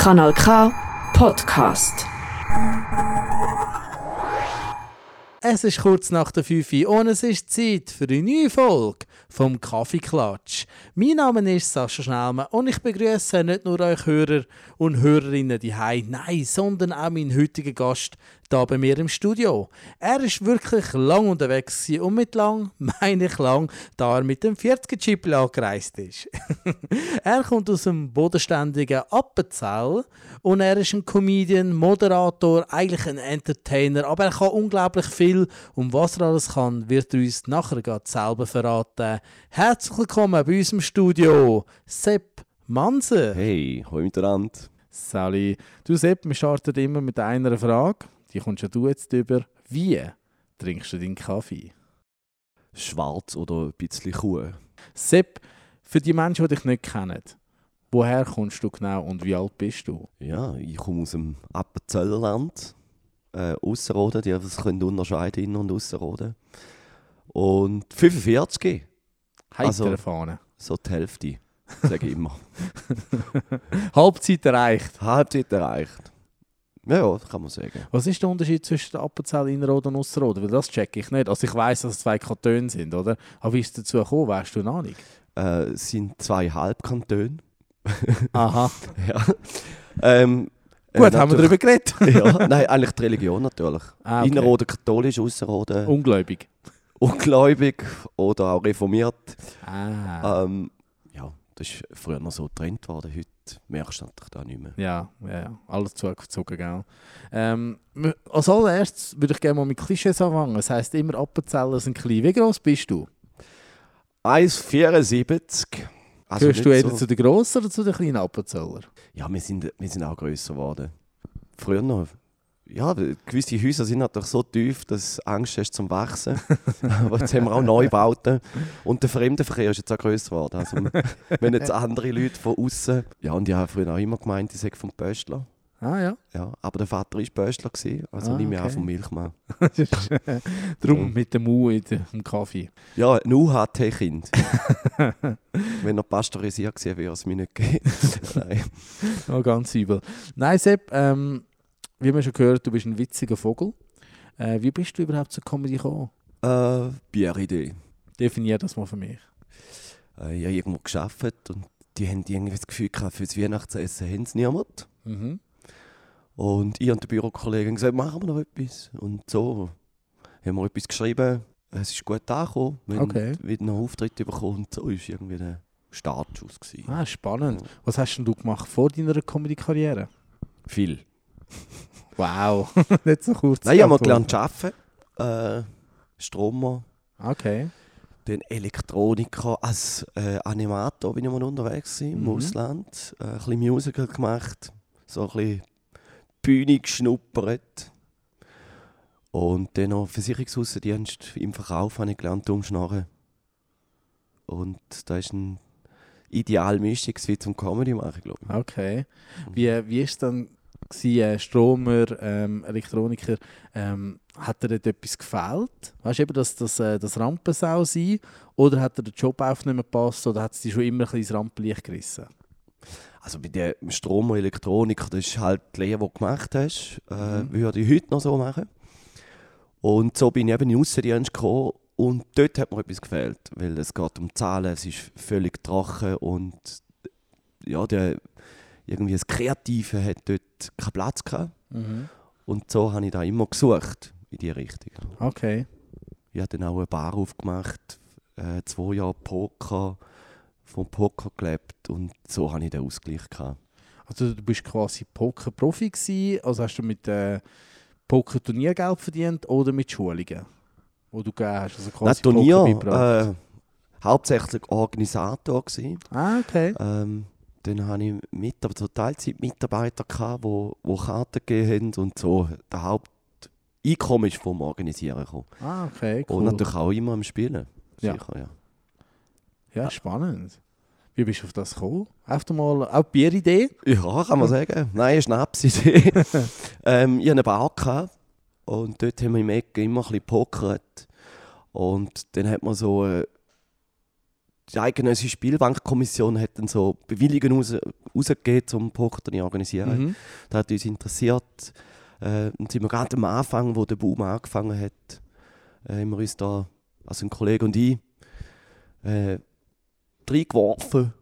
Kanal K Podcast. Es ist kurz nach der 5 Uhr und es ist Zeit für eine neue Folge vom Kaffeeklatsch. Mein Name ist Sascha Schnellmann und ich begrüße nicht nur euch Hörer und Hörerinnen die nein, sondern auch meinen heutigen Gast da bei mir im Studio. Er ist wirklich lang unterwegs und mit lang meine ich lang, da er mit dem 40er Chip angereist ist. er kommt aus dem bodenständigen Appenzell und er ist ein Comedian, Moderator, eigentlich ein Entertainer, aber er kann unglaublich viel und was er alles kann, wird er uns nachher selber verraten. Herzlich willkommen bei uns im Studio, Sepp Manse. Hey, hoi miteinander. Sally, du Sepp, wir starten immer mit einer Frage die kommst ja du jetzt über. Wie trinkst du deinen Kaffee? Schwarz oder ein bisschen Kuh. Sepp, für die Menschen, die dich nicht kennen, woher kommst du genau und wie alt bist du? Ja, ich komme aus dem Appenzellland, äh, Ausserrhoden, die das können unterscheiden, Innen- und Ausserrhoden. Und 45. Heiter Also- Fahne. So die Hälfte, sage ich immer. Halbzeit erreicht. Halbzeit erreicht. Ja, ja, das kann man sagen. Was ist der Unterschied zwischen der Appenzell Innerrhoden und Ausserrhoden? Weil das check ich nicht. Also ich weiß, dass es zwei Kantone sind, oder? Aber wie ist es dazu gekommen? Weißt du noch nicht? Äh, es sind zwei Halbkantone. Aha. ja. Ähm, Gut, äh, haben wir darüber geredet. ja, nein, eigentlich die Religion natürlich. Ah, okay. Innerrhoden katholisch, Ausserrhoden Ungläubig. ungläubig oder auch reformiert. Ah. Ähm, das ist früher noch so getrennt worden. Heute merkst du natürlich da nicht mehr. Ja, ja, ja. alles zugezogen, gell. Ähm, als allererstes würde ich gerne mal mit Klischees anfangen. Das heisst immer, Appenzeller sind klein. Wie groß bist du? 1,74. Also Gehörst du eher so- zu den grossen oder zu den kleinen Appenzeller? Ja, wir sind, wir sind auch grösser geworden. Früher noch. Ja, gewisse Häuser sind natürlich so tief, dass du Angst hast zum Wachsen. Aber jetzt haben wir auch Neubauten. Und der Fremdenverkehr ist jetzt auch grösser geworden. Also, wenn jetzt andere Leute von außen. Ja, und ich habe früher auch immer gemeint, ich sage vom Pöstler. Ah ja. Ja, aber der Vater war Pöstler, gewesen, also Ah, nicht mehr okay. auch vom Milchmann. Darum mit dem U in im Kaffee. Ja, ein UHT-Kind. Wenn er pasteurisiert gewesen wäre, es mir nicht gegeben. Nein. Oh, ganz übel. Nein, Sepp, ähm, wie wir schon gehört, du bist ein witziger Vogel. Äh, wie bist du überhaupt zur Comedy gekommen? Äh, Bieridee. Definier das mal für mich. Äh, ich habe irgendwo gearbeitet und die haben irgendwie das Gefühl gehabt, für das Weihnachtsessen haben sie niemand. Mhm. Und ich und der Bürokollege haben gesagt, machen wir noch etwas. Und so haben wir etwas geschrieben. Es ist gut angekommen. Wir haben Okay. wieder einen Auftritt bekommen. Und so war irgendwie der Startschuss. Gewesen. Ah, spannend. Was hast denn du gemacht vor deiner Comedy-Karriere? Viel. Wow, nicht so kurz. Nein, ich habe mal gelernt zu arbeiten. Äh, Stromer. Okay. Dann Elektroniker, als äh, Animator bin ich mal unterwegs im Mhm. Ausland. Äh, ein bisschen Musical gemacht, so ein bisschen Bühne geschnuppert. Und dann noch Versicherungsaußendienst im Verkauf habe ich gelernt umschnarren. Und da ist ein ideal Mischung zum Comedy machen, glaube ich. Okay. Wie, wie ist dann gewesen, äh, Stromer, ähm, Elektroniker, ähm, hat dir dort etwas gefällt? Weißt du eben, dass das, äh, das Rampensau sein? Oder hat dir der Job auch nicht mehr gepasst? Oder hat es dich schon immer ein bisschen ins Rampenlicht gerissen? Also bei der Strom- und Elektroniker, das ist halt die Lehre, die du gemacht hast, äh, Mhm. würde ich heute noch so machen. Und so bin ich eben in den Aussendienst gekommen und dort hat mir etwas gefehlt, weil es geht um Zahlen, es ist völlig trocken und ja, der, irgendwie das Kreative hat dort keinen Platz gehabt. Und so habe ich da immer gesucht in die Richtung. Okay. Ich habe dann auch eine Bar aufgemacht, äh, zwei Jahre Poker, vom Poker gelebt und so habe ich den Ausgleich gehabt. Also du bist quasi Poker-Profi gewesen, also hast du mit äh, Poker-Turnier Geld verdient oder mit Schulungen, wo du gegeben hast? Also Nein, quasi Turnier, Poker beigebracht. äh, hauptsächlich Organisator gewesen. Ah, okay. Ähm, dann hatte ich mit, aber so Teilzeitmitarbeiter, die wo, wo Karten gegeben haben und so. Der Haupteinkommen ist vom Organisieren gekommen. Ah, okay, cool. Und natürlich auch immer am Spielen. Ja. Sicher, ja. Ja, spannend. Wie bist du auf das gekommen? Einfach mal auch Bieridee? Ja, kann man sagen. Nein, eine Schnapsidee. ähm, ich hatte eine Bar gehabt, und dort haben wir im Eck immer ein bisschen gepokert. Und dann hat man so äh, die eidgenössische Spielbankkommission hat dann so Bewilligungen raus, rausgegeben, um Pokerturnier zu organisieren. Mhm. Das hat uns interessiert. Äh, und sind wir gerade am Anfang, wo der Boom angefangen hat, äh, haben wir uns da, also ein Kollege und ich, äh, reingeworfen.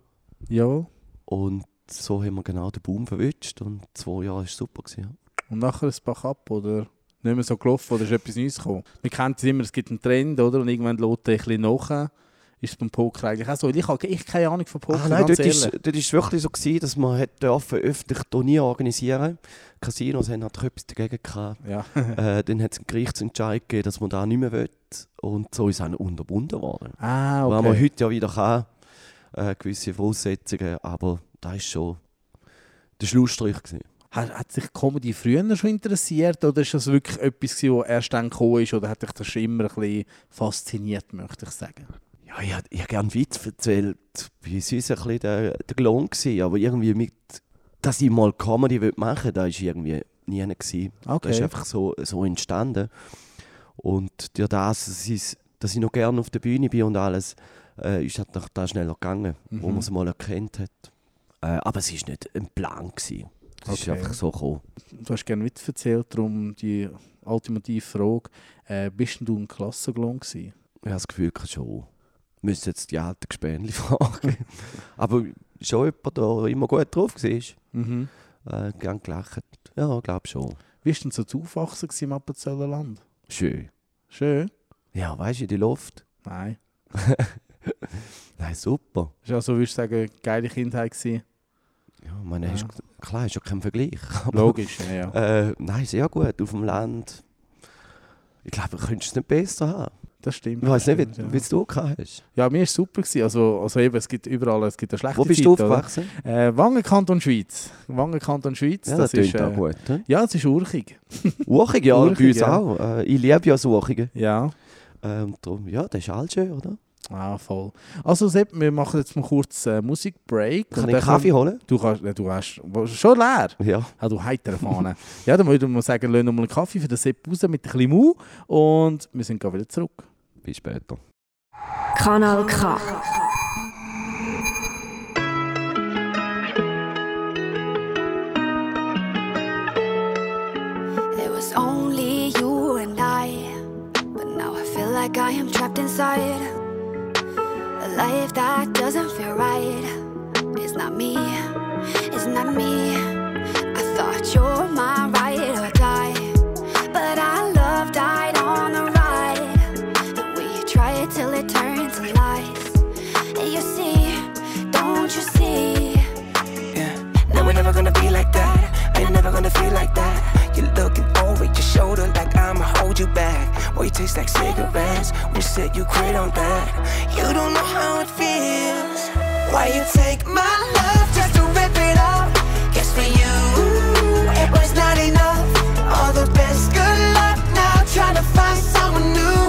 Ja. Und so haben wir genau den Boom verwünscht. Und zwei Jahre war super. Gewesen, ja. Und nachher ein Bach-up oder nicht mehr so gelaufen oder ist etwas Neues gekommen? Man kennt es immer, es gibt einen Trend, oder? Und irgendwann lädt er ein bisschen nach. Ist es beim Poker eigentlich auch so? Ich habe echt keine Ahnung von Poker, Ah, nein, dort ist, dort ist es wirklich so, gewesen, dass man hat dürfen öffentlich Turnier organisieren Casinos haben natürlich etwas dagegen gehabt. Ja. äh, dann hat es einen Gerichtsentscheid gegeben, dass man da nicht mehr will. Und so ist es unterbunden worden. ah, Okay. man okay. heute ja wieder kann, äh, gewisse Voraussetzungen, aber da ist schon der Schlussstrich gewesen. Hat, hat sich Comedy früher schon interessiert oder ist das wirklich etwas, das erst dann gekommen ist oder hat dich das schon immer ein bisschen fasziniert, möchte ich sagen? Ja, ich, habe gerne Witz erzählt. Bei uns war es ein bisschen der, der Gelohn, gewesen, aber irgendwie mit, dass ich mal Comedy machen will, da war irgendwie nie einer. gewesen. Das ist einfach so, so entstanden. Und durch das, dass ich, dass ich noch gerne auf der Bühne bin und alles, äh, ist halt nach da schneller gegangen, wo Mhm. man es mal erkannt hat. Äh, aber es war nicht ein Plan. Gewesen. Es ist Okay. einfach so gekommen. Du hast gerne Witz erzählt, darum die ultimative Frage. Äh, bist du ein Klassengelohn gewesen? Ich habe das Gefühl, schon. Müsste jetzt die alten Gespänli fragen. aber schon jemand, der immer gut drauf war. Mhm. Äh, gern gelacht. Ja, ich glaube schon. Wie war denn so zu aufwachsen im Appenzeller Land? Schön. Schön? Ja, weißt du, in die Luft. Nein. Nein, super. Ist also, würdest du sagen, geile Kindheit gewesen? Ja, meine, Ja. Ist, klar, ist ja kein Vergleich. Aber, Logisch, ja. ja. Äh, nein, sehr gut. Auf dem Land. Ich glaube, du könntest es nicht besser haben. Das stimmt. Ich weiß nicht, das wie, stimmt, wie es du gehabt hast. ja. ja, mir war es super. Gewesen. Also, also eben, es gibt überall es gibt eine schlechte Wo bist Zeit, du aufgewachsen? Äh, Wangenkanton Schweiz. Wangenkanton Schweiz, Ja, das das ist... Äh, gut. He? ja, es ist urchig. Urchig, ja, Urchig, bei uns ja. auch. Äh, ich liebe ja so Urchige. Ja. Ähm, darum, ja, das ist alles schön, oder? Ah, voll. Also Sepp, wir machen jetzt mal kurz äh, Musikbreak. Kann ich einen Kaffee holen? Du kannst, äh, du hast schon leer. Ja. Ah, du heiter Fahne. ja, dann würde man sagen, lassen wir mal einen Kaffee für den Sepp raus mit ein bisschen Mu und wir sind gleich wieder zurück. Bis später. Kanal K. It was only you and I, but now I feel like I am trapped inside a life that doesn't feel right. It's not me, it's not me. I thought you're my ride never gonna feel like that. You're looking over your shoulder like I'ma hold you back. Boy, you taste like cigarettes. You said you quit on that, you don't know how it feels. Why you take my love just to rip it off? Guess for you, it was not enough. All the best, good luck now. Trying to find someone new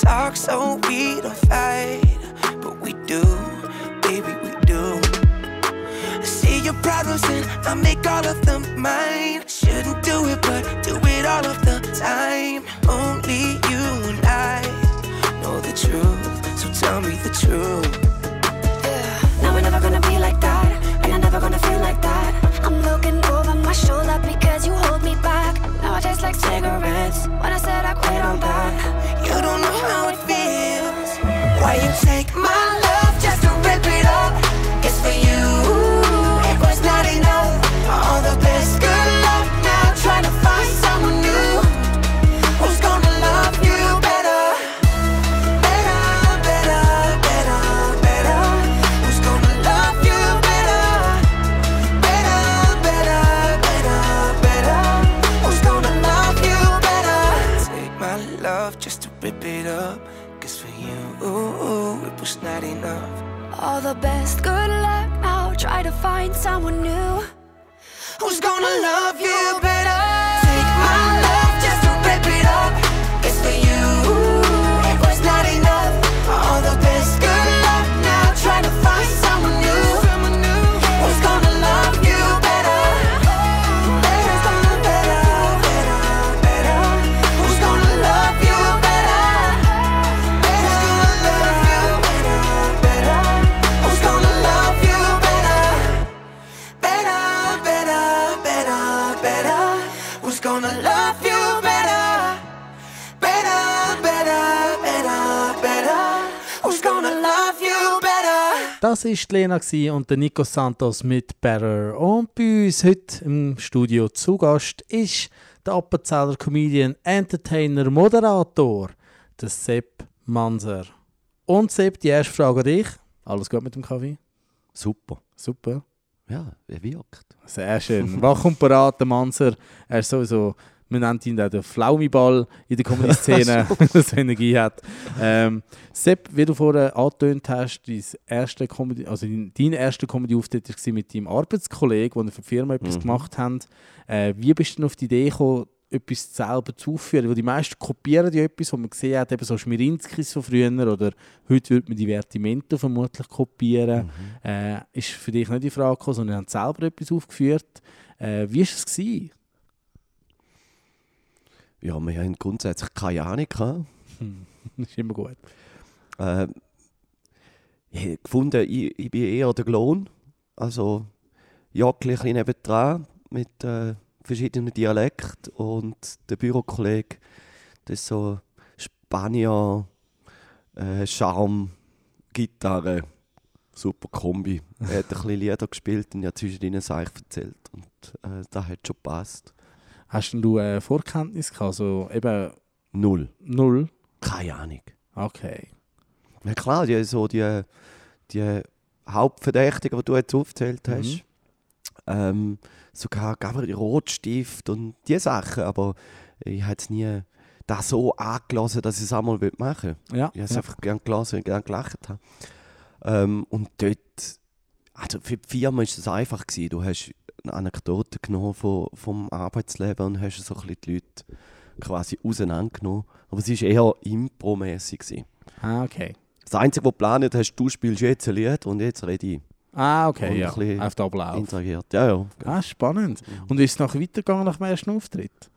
talk, so we don't fight. But we do, baby, we do. I see your problems and I make all of them mine. Shouldn't do it, but do it all of the time. Only you and I know the truth, so tell me the truth. Yeah. Now we're never gonna be like that, and I'm never gonna feel like that. I'm looking over my shoulder because you hold me back. Now I taste like cigarettes when I said I quit on that. You don't know how it feels. Why you take my love find someone new. Who's gonna love you better? Das war Lena und der Nico Santos mit Better. Und bei uns heute im Studio zu Gast ist der Appenzeller Comedian, Entertainer, Moderator, der Sepp Manser. Und Sepp, die erste Frage an dich. Alles gut mit dem Kaffee? Super. Super. Ja, er wirkt. Sehr schön. Wach und parat, der Manser. Er ist sowieso, man nennt ihn auch den Flaumiball in der Comedy-Szene, dass er Energie hat. Ähm, Sepp, wie du vorher angetönt hast, dein erste Comedy, also dein, erster Comedy-Auftritt war mit deinem Arbeitskollegen, wo ihr für die Firma etwas Mhm. gemacht habt. Äh, wie bist du auf die Idee gekommen, etwas selber zu aufführen? Weil die meisten kopieren ja etwas, was man gesehen hat, eben so Schmirinskis von früher oder heute würde man die Vertimento vermutlich kopieren. Mhm. Äh, ist für dich nicht die Frage gekommen, sondern habt selber etwas aufgeführt. Äh, wie war es? Gewesen? Ja, wir haben grundsätzlich keine Ahnung gehabt. Das ist immer gut. Äh, ich habe gefunden, ich, ich bin eher der Klon. Also, ja, ein bisschen nebendran mit äh, verschiedenen Dialekten. Und der Bürokollege, das ist so Spanier, äh, Charme, Gitarre, super Kombi. Er hat ein bisschen Lieder gespielt und ja zwischen ihnen Seich erzählt. Und äh, das hat schon gepasst. Hast du äh, Vorkenntnis gehabt? Also eben Null. null? Keine Ahnung. Okay. Ja klar, die, so die, die Hauptverdächtigen, die du jetzt aufgezählt hast, Mhm. ähm, sogar Gabriel Rotstift und diese Sachen, aber ich habe jetzt nie das so angelassen, dass ich es einmal machen will. Ja. Ich habe es ja. einfach gerne gelesen und gerne gelacht. Habe. Ähm, und dort, also für die Firma war es einfach. Gewesen. Du hast eine Anekdote genommen von, vom Arbeitsleben und hast so ein bisschen die Leute quasi auseinandergenommen. Aber es war eher impromäßig. Ah, okay. Das Einzige, was du geplant hast, du spielst jetzt ein Lied und jetzt rede ich. Ah, okay, Und ja. ein Auf den Ablauf. Interagiert. Ja, ja. Ah, spannend. Mhm. Und ist es nachher weitergegangen nach dem ersten Auftritt?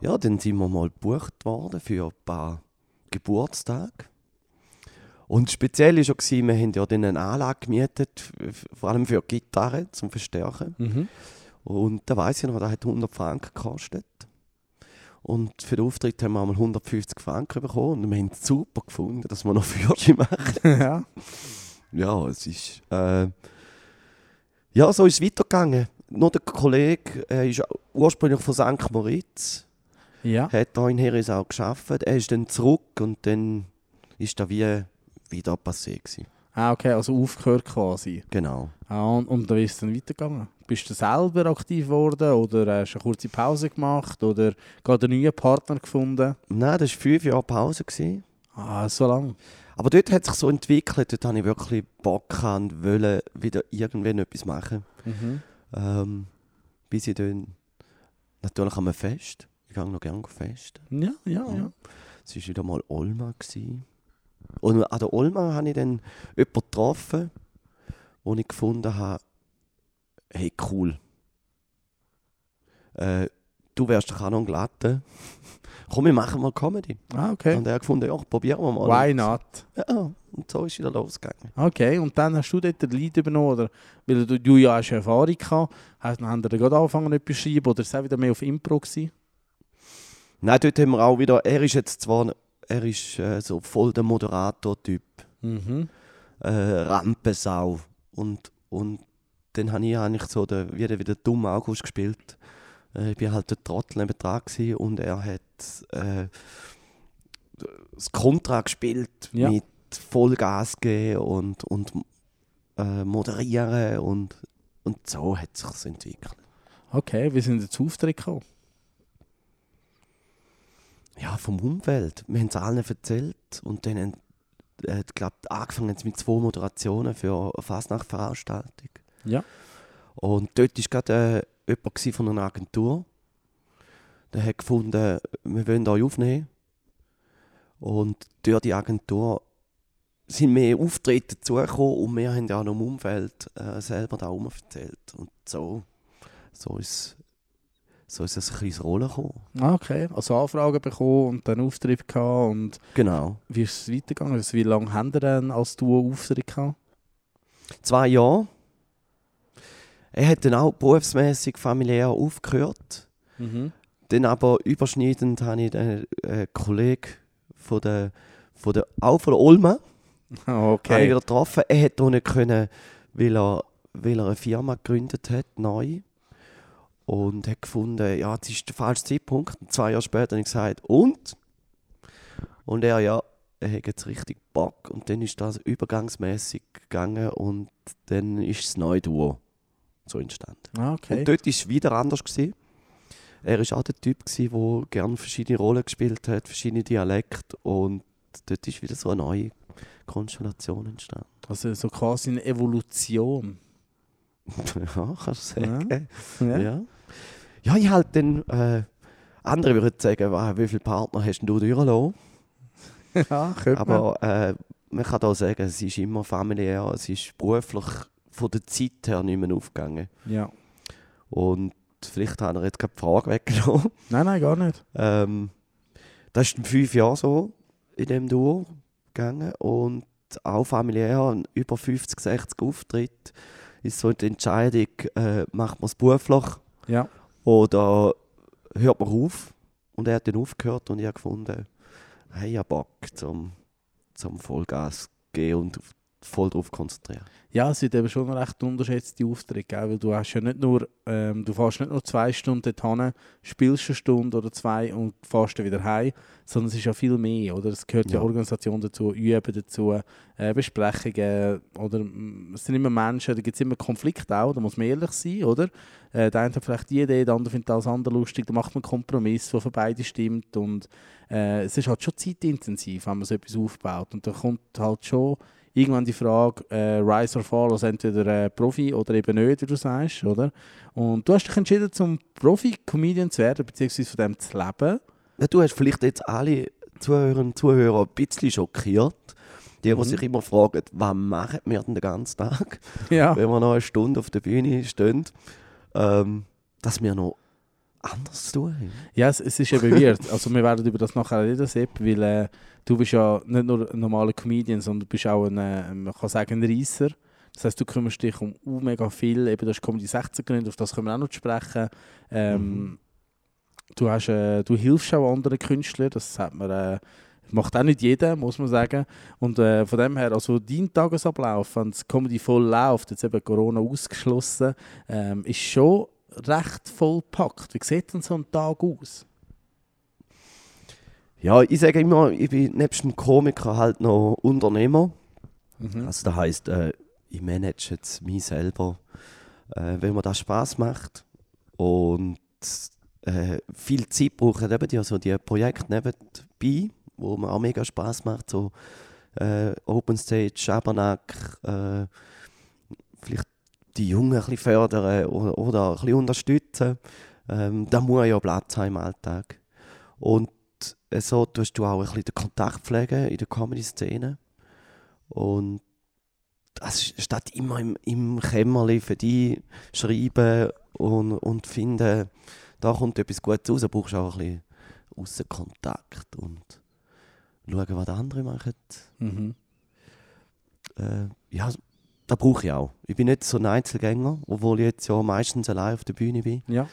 Ja, dann sind wir mal gebucht worden für ein paar Geburtstage. Und speziell war schon, wir haben ja dann eine Anlage gemietet, vor allem für Gitarre zum Verstärken. Mhm. Und da weiß ich noch, das hat 100 Franken gekostet. Und für den Auftritt haben wir einmal 150 Franken bekommen und wir haben es super gefunden, dass wir noch Führerschein machen. ja. Ja, es ist. Äh, ja, so ist es weitergegangen. Nur der Kollege er ist ursprünglich von St. Moritz, Ja. hat hier in Herisau geschafft. Er ist dann zurück und dann ist da wie wieder passé gewesen. Ah, okay, also aufgehört quasi. Genau. Ah, und, und wie ist es dann weitergegangen? Bist du selber aktiv geworden oder hast du eine kurze Pause gemacht oder gerade einen neuen Partner gefunden? Nein, das war fünf Jahre Pause. Gewesen. Ah, so lang. Aber dort hat sich so entwickelt, dort habe ich wirklich Bock und wollte wieder irgendwann etwas machen. Mhm. Ähm, bis ich dann natürlich an einem Fest. Ich gehe noch gerne fest. Ja, ja, ja. Ja. Es war wieder mal Olma. Gewesen. Und an der Olma habe ich dann jemanden getroffen, wo ich gefunden habe, hey cool, äh, du wärst doch auch noch ein Glatte. Komm, wir machen mal Comedy. Ah, okay. Und er hat gefunden, ja, probieren wir mal. Why not? Ja, und so ist es wieder losgegangen. Okay, und dann hast du dort den Lead übernommen, oder? Weil du, du ja hast Erfahrung gehabt, hast, haben dir dann gerade angefangen etwas zu schreiben, oder ist es auch wieder mehr auf Impro gewesen? Nein, dort haben wir auch wieder, er ist jetzt zwar, er ist äh, so voll der Moderator-Typ. Mhm. äh, Rampensau. Und, und dann habe ich eigentlich so den, wieder, wieder dumm August gespielt. Äh, ich war halt der Trottel neben dran und er hat äh, das Kontra gespielt Ja. mit Vollgas geben und, und äh, moderieren und, und so hat es sich entwickelt. Okay, wie sind zu Auftritt gekommen? Ja, vom Umfeld. Wir haben es allen erzählt und dann haben hat glaub, angefangen mit zwei Moderationen für eine Fasnacht-Veranstaltung. Ja. Und dort war gerade äh, jemand von einer Agentur. Der hat gefunden, wir wollen euch aufnehmen. Und durch die Agentur sind mehr Auftritte dazugekommen und wir haben ja auch noch im Umfeld äh, selber da erzählt. Und so, so ist so ist es ein bisschen ins Rollen gekommen. Ah, okay. Also Anfragen bekommen und dann Auftritt gehabt und Genau. wie ist es weitergegangen? Also wie lange haben ihr denn als Duo Auftritt gehabt? Zwei Jahre. Er hat dann auch berufsmäßig familiär aufgehört. Mhm. Dann aber überschneidend habe ich den äh, Kollegen von der, von der, auch von der Olma Okay. wieder getroffen. Er hat auch nicht können, weil er, weil er eine Firma gegründet hat, neu. Und hat gefunden, ja, das ist der falsche Zeitpunkt. Und zwei Jahre später habe ich gesagt, und? Und er, ja, er hat jetzt richtig Bock. Und dann ist das übergangsmäßig gegangen und dann ist das neue Duo so entstanden. Ah, okay. Und dort war es wieder anders. Gewesen. Er war auch der Typ, der gerne verschiedene Rollen gespielt hat, verschiedene Dialekte. Und dort ist wieder so eine neue Konstellation entstanden. Also so quasi eine Evolution. ja, kannst du sagen. Ja. Ja, ja. ich halt dann... Äh, andere würden sagen, wow, wie viele Partner hast du durchgelassen? ja könnte. Aber äh, man kann auch sagen, es ist immer familiär, es ist beruflich von der Zeit her nicht mehr aufgegangen. Ja. Und vielleicht haben wir jetzt die Frage weggenommen. Nein, nein, gar nicht. Ähm, das ist in fünf Jahren so in dem Duo gegangen und auch familiär über 50, 60 Auftritte ist so die Entscheidung, äh, macht man es beruflich Ja. oder hört man auf? Und er hat dann aufgehört und ich habe gefunden, hey, ich habe Bock zum, zum Vollgas gehen und auf- voll darauf konzentrieren. Ja, es wird eben schon recht unterschätzte Auftritt, gell? weil du hast ja nicht nur, ähm, du fährst nicht nur zwei Stunden dorthin, spielst eine Stunde oder zwei und fährst dann wieder heim, sondern es ist ja viel mehr, oder? Es gehört ja, Ja. Organisation dazu, Üben dazu, äh, Besprechungen, oder mm, es sind immer Menschen, da gibt es immer Konflikte auch, da muss man ehrlich sein, oder? Äh, der eine hat vielleicht die Idee, der andere findet das andere lustig, da macht man einen Kompromiss, der für beide stimmt und äh, es ist halt schon zeitintensiv, wenn man so etwas aufbaut und da kommt halt schon irgendwann die Frage, äh, Rise or Fall, also entweder äh, Profi oder eben nicht, wie du sagst, oder? Und du hast dich entschieden, zum Profi-Comedian zu werden, beziehungsweise von dem zu leben. Ja, du hast vielleicht jetzt alle Zuhörerinnen und Zuhörer ein bisschen schockiert. Die, die Mhm. sich immer fragen, was machen wir denn den ganzen Tag, Ja. wenn wir noch eine Stunde auf der Bühne stehen, ähm, dass wir noch anders zu tun haben. Ja, es, es ist eben weird. Also wir werden über das nachher reden, Sepp, weil äh, du bist ja nicht nur ein normaler Comedian, sondern du bist auch ein, äh, man kann sagen, ein Reisser. Das heißt, du kümmerst dich um uh, mega viel. Eben, du hast Comedy 16 gegründet, auf das können wir auch noch sprechen. Ähm, du, hast, äh, du hilfst auch anderen Künstlern, das hat man, äh, macht auch nicht jeder, muss man sagen. Und äh, von dem her, also dein Tagesablauf, wenn das Comedy voll läuft, jetzt eben Corona ausgeschlossen, ähm, ist schon recht vollpackt. Wie sieht denn so ein Tag aus? Ja, ich sage immer, ich bin nebst dem Komiker halt noch Unternehmer. Mhm. Also das heisst, äh, ich manage jetzt mich selber, äh, wenn mir das Spaß macht und äh, viel Zeit brauchen eben die, also die Projekte nebenbei, wo mir auch mega Spaß macht, so äh, Open Stage, Schabernack, äh, vielleicht die Jungen ein bisschen fördern oder, oder ein bisschen unterstützen. Ähm, da muss ja Platz haben im Alltag. Und äh, so tust du auch ein bisschen den Kontakt pflegen in der Comedy-Szene. Und das statt immer im, im Kämmerli für die schreiben und, und finden, da kommt etwas Gutes raus, brauchst du auch ein bisschen Aussenkontakt und schauen, was die anderen machen. Mhm. Äh, ja, das brauche ich auch. Ich bin nicht so ein Einzelgänger, obwohl ich jetzt ja meistens allein auf der Bühne bin. Ja.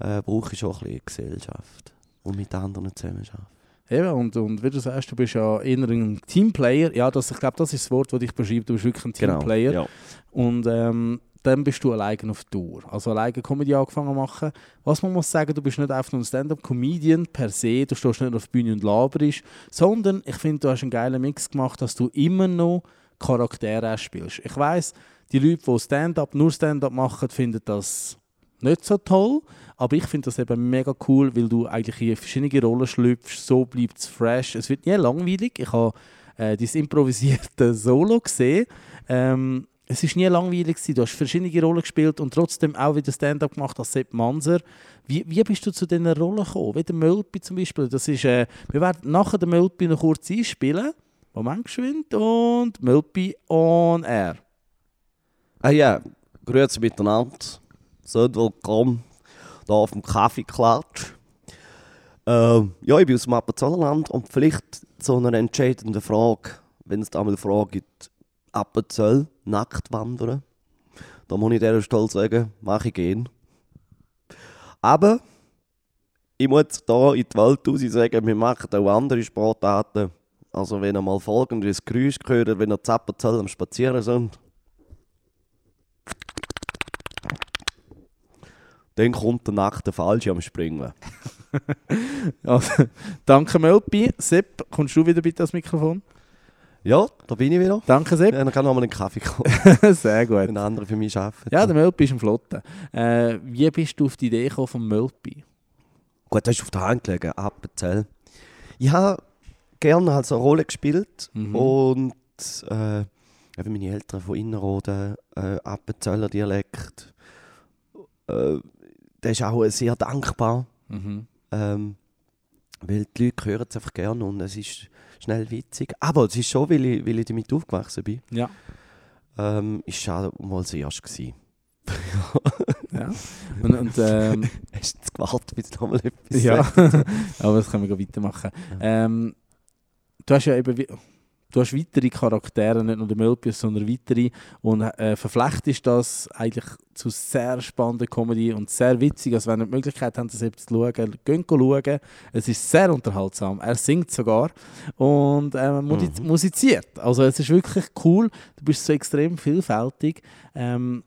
Äh, brauche ich schon ein bisschen Gesellschaft und mit anderen zusammen arbeiten. Eben, und, und wie du sagst, du bist ja eher ein Teamplayer. Ja, das, ich glaube, das ist das Wort, das dich beschreibt. Du bist wirklich ein Teamplayer. Ja. Und ähm, dann bist du alleine auf Tour. Also alleine Comedy angefangen zu machen. Was man muss sagen, du bist nicht einfach nur ein Stand-Up-Comedian per se, du stehst nicht auf der Bühne und laberst, sondern ich finde, du hast einen geilen Mix gemacht, dass du immer noch Charaktere spielst. Ich weiß, die Leute, die Stand-Up, nur Stand-Up machen, finden das nicht so toll, aber ich finde das eben mega cool, weil du eigentlich in verschiedene Rollen schlüpfst, so bleibt es fresh. Es wird nie langweilig. Ich habe äh, dein improvisierte Solo gesehen. Ähm, es war nie langweilig, gewesen. du hast verschiedene Rollen gespielt und trotzdem auch wieder Stand-up gemacht als Sepp Manser. Wie, wie bist du zu diesen Rollen gekommen? Wie der Mölpi zum Beispiel. Das ist, äh, wir werden nachher den Mölpi noch kurz einspielen. Moment geschwind und Mölpi on air. Ah ja, grüezi miteinander. Seid willkommen hier auf dem Kaffeeklatsch. Ähm, ja, ich bin aus dem Appenzellerland und vielleicht zu einer entscheidenden Frage, wenn es da mal eine Frage gibt, Appenzell, nackt wandern. Da muss ich dieser stolz sagen, mache ich gehen. Aber ich muss hier in die Welt raus sagen, wir machen auch andere Sportarten. Also wenn ihr mal folgendes Geräusch gehört, wenn ihr zu Appenzell am Spazieren sind, dann kommt der nackte Fallschirm springen. Also, danke Mölpi. Sepp, kommst du wieder bitte ans Mikrofon? Ja, da bin ich wieder. Danke Sepp. Ja, dann kann noch mal einen Kaffee kommen, Sehr gut. wenn andere für mich arbeiten. Ja, der Mölpi ist ein Flotte. Äh, wie bist du auf die Idee gekommen vom Mölpi? Gut, das ist auf der Hand gelegen, Appenzell. Ich habe gerne als eine Rolle gespielt Mhm. und äh, eben meine Eltern von Innerrhoden, äh, Appenzeller Dialekt, äh, der ist auch sehr dankbar, Mhm. ähm, weil die Leute hören es einfach gerne und es ist schnell witzig. Aber es ist schon, weil ich, weil ich damit aufgewachsen bin, Ja. ähm, ist schon mal das erste gewesen. ja. Und, und ähm, Hast du gewartet, bis du noch mal etwas ja, aber das können wir weitermachen. Ähm, du hast ja eben du hast weitere Charaktere, nicht nur der Mölpius, sondern weitere und äh, verflechtest das eigentlich zu sehr spannender Comedy und sehr witzig. Also wenn ihr die Möglichkeit habt, das eben zu schauen, geht schauen. Es ist sehr unterhaltsam. Er singt sogar und äh, Mhm. musiziert. Also es ist wirklich cool. Du bist so extrem vielfältig. Ähm,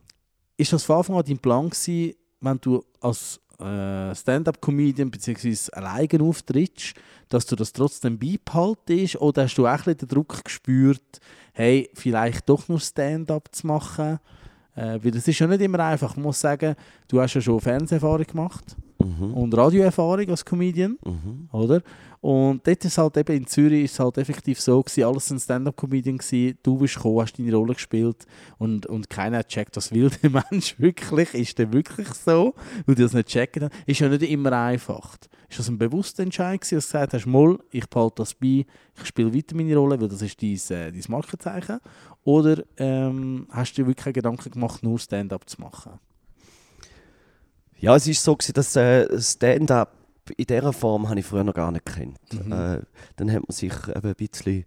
ist das von Anfang an dein Plan gewesen, wenn du als äh, Stand-up-Comedian bzw. alleine auftrittst, dass du das trotzdem beibehaltest? Oder hast du auch ein den Druck gespürt, hey, vielleicht doch nur Stand-up zu machen? Äh, weil das ist ja nicht immer einfach. Man muss sagen, du hast ja schon Fernseherfahrung gemacht Mhm. und Radioerfahrung als Comedian, Mhm. oder? Und dort ist halt eben in Zürich ist es halt effektiv so gewesen, alles ein Stand-up-Comedian gewesen, du bist gekommen, hast deine Rolle gespielt und, und keiner hat checkt, was will der Mensch wirklich, ist der wirklich so? Und die das nicht checken, ist ja nicht immer einfach. Ist das ein bewusster Entscheid gewesen, dass du gesagt hast, Moll, ich behalte das bei, ich spiele weiter meine Rolle, weil das ist dein, äh, dein Markenzeichen? Oder ähm, hast du dir wirklich Gedanken gemacht, nur Stand-up zu machen? Ja, es ist so, gewesen, dass äh, Stand-up in dieser Form habe ich früher noch gar nicht gekannt. Mhm. Äh, dann hat man sich eben ein bisschen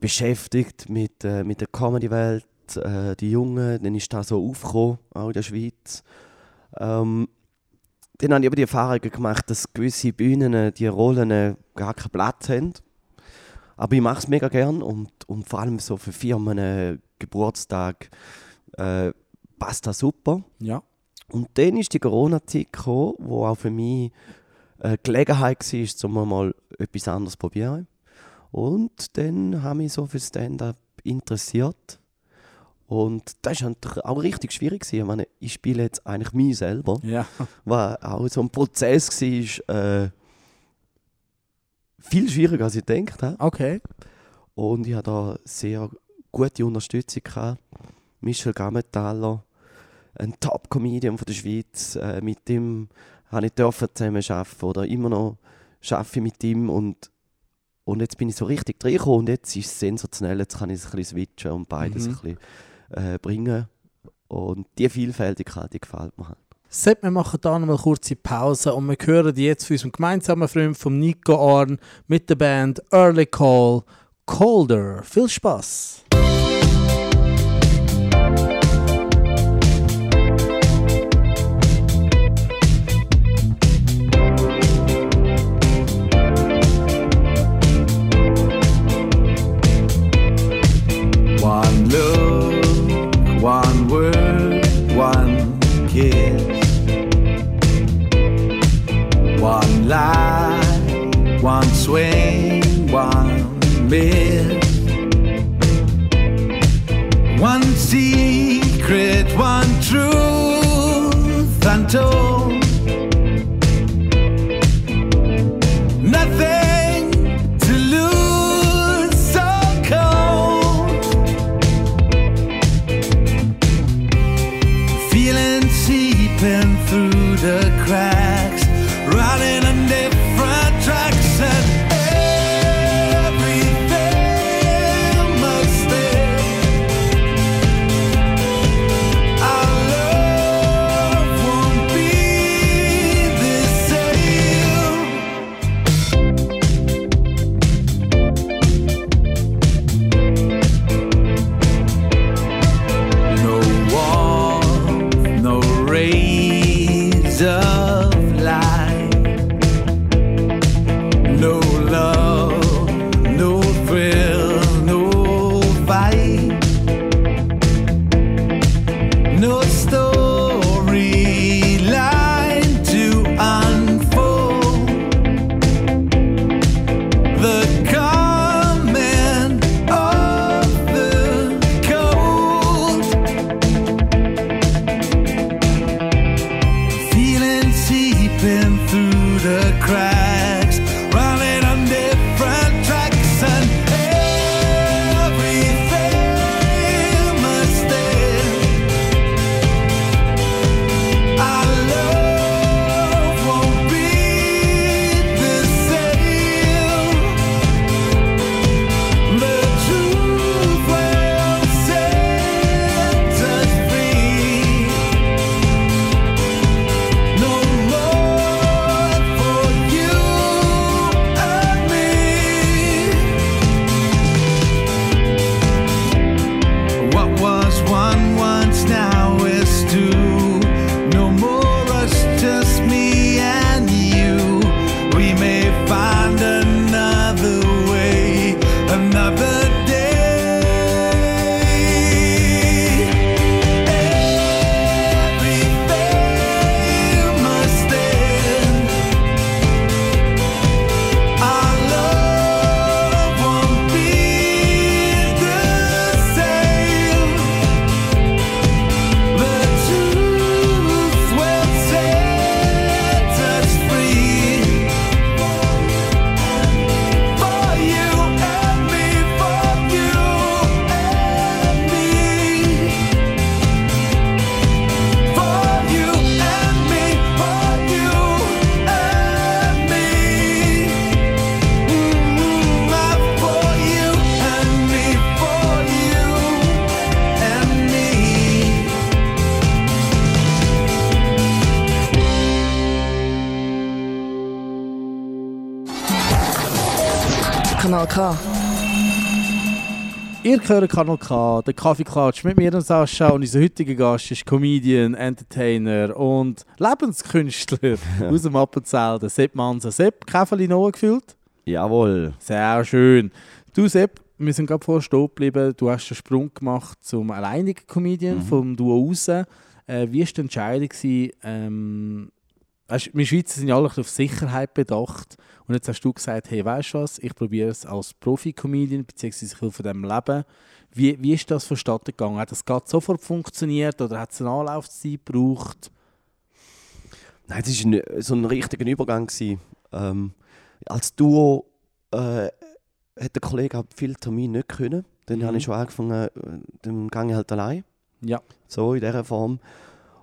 beschäftigt mit, äh, mit der Comedy-Welt, äh, die Jungen, dann ist das so aufgekommen, auch in der Schweiz. Ähm, dann habe ich eben die Erfahrung gemacht, dass gewisse Bühnen äh, die Rollen äh, gar keinen Platz haben. Aber ich mache es mega gern und, und vor allem so für Firmen, äh, Geburtstag, äh, passt das super. Ja. Und dann ist die Corona-Zeit gekommen, wo auch für mich eine Gelegenheit war, um mal etwas anderes zu probieren. Und dann habe ich mich so für Stand-up interessiert. Und das war auch richtig schwierig. Ich meine, ich spiele jetzt eigentlich mich selber, Ja. was auch so ein Prozess war, äh, viel schwieriger als ich gedacht habe. Okay. Und ich hatte da sehr gute Unterstützung. Gehabt. Michel Gammethaler, ein Top-Comedian von der Schweiz. Äh, mit dem habe ich dürfen zusammen arbeiten oder immer noch arbeite mit ihm. Und, und jetzt bin ich so richtig reingekommen und jetzt ist es sensationell. Jetzt kann ich es ein bisschen switchen und beides Mhm. ein bisschen äh, bringen. Und die Vielfältigkeit, die gefällt mir halt. Sepp, wir machen da noch mal kurze Pause und wir hören jetzt von unserem gemeinsamen Freund von Nico Arn mit der Band Early Call Colder. Viel Spaß! Lie, one swing, one miss. One secret, one truth untold. running and Ihr hört Kanal K, der Kaffeeklatsch mit mir und Sascha und unser heutiger Gast ist Comedian, Entertainer und Lebenskünstler aus dem Appenzell, der Sepp Manser. Sepp, Käferli noch gefühlt? Jawohl. Sehr schön. Du Sepp, wir sind gerade vorher stehen geblieben, du hast den Sprung gemacht zum alleinigen Comedian vom Duo raus. Äh, wie war die Entscheidung? Gewesen, ähm, weißt, wir Schweizer sind ja alle auf Sicherheit bedacht und jetzt hast du gesagt, hey, weißt du was, ich probiere es als Profi-Comedian, beziehungsweise ich will von dem leben. Wie, wie ist das vonstatten gegangen? Hat das gerade sofort funktioniert oder hat es eine Anlaufzeit gebraucht? Nein, es war so ein richtiger Übergang. Ähm, als Duo äh, hat der Kollege halt viele Termine nicht können. Dann Mhm. habe ich schon angefangen, äh, dann gehe ich halt allein. Ja. So in dieser Form.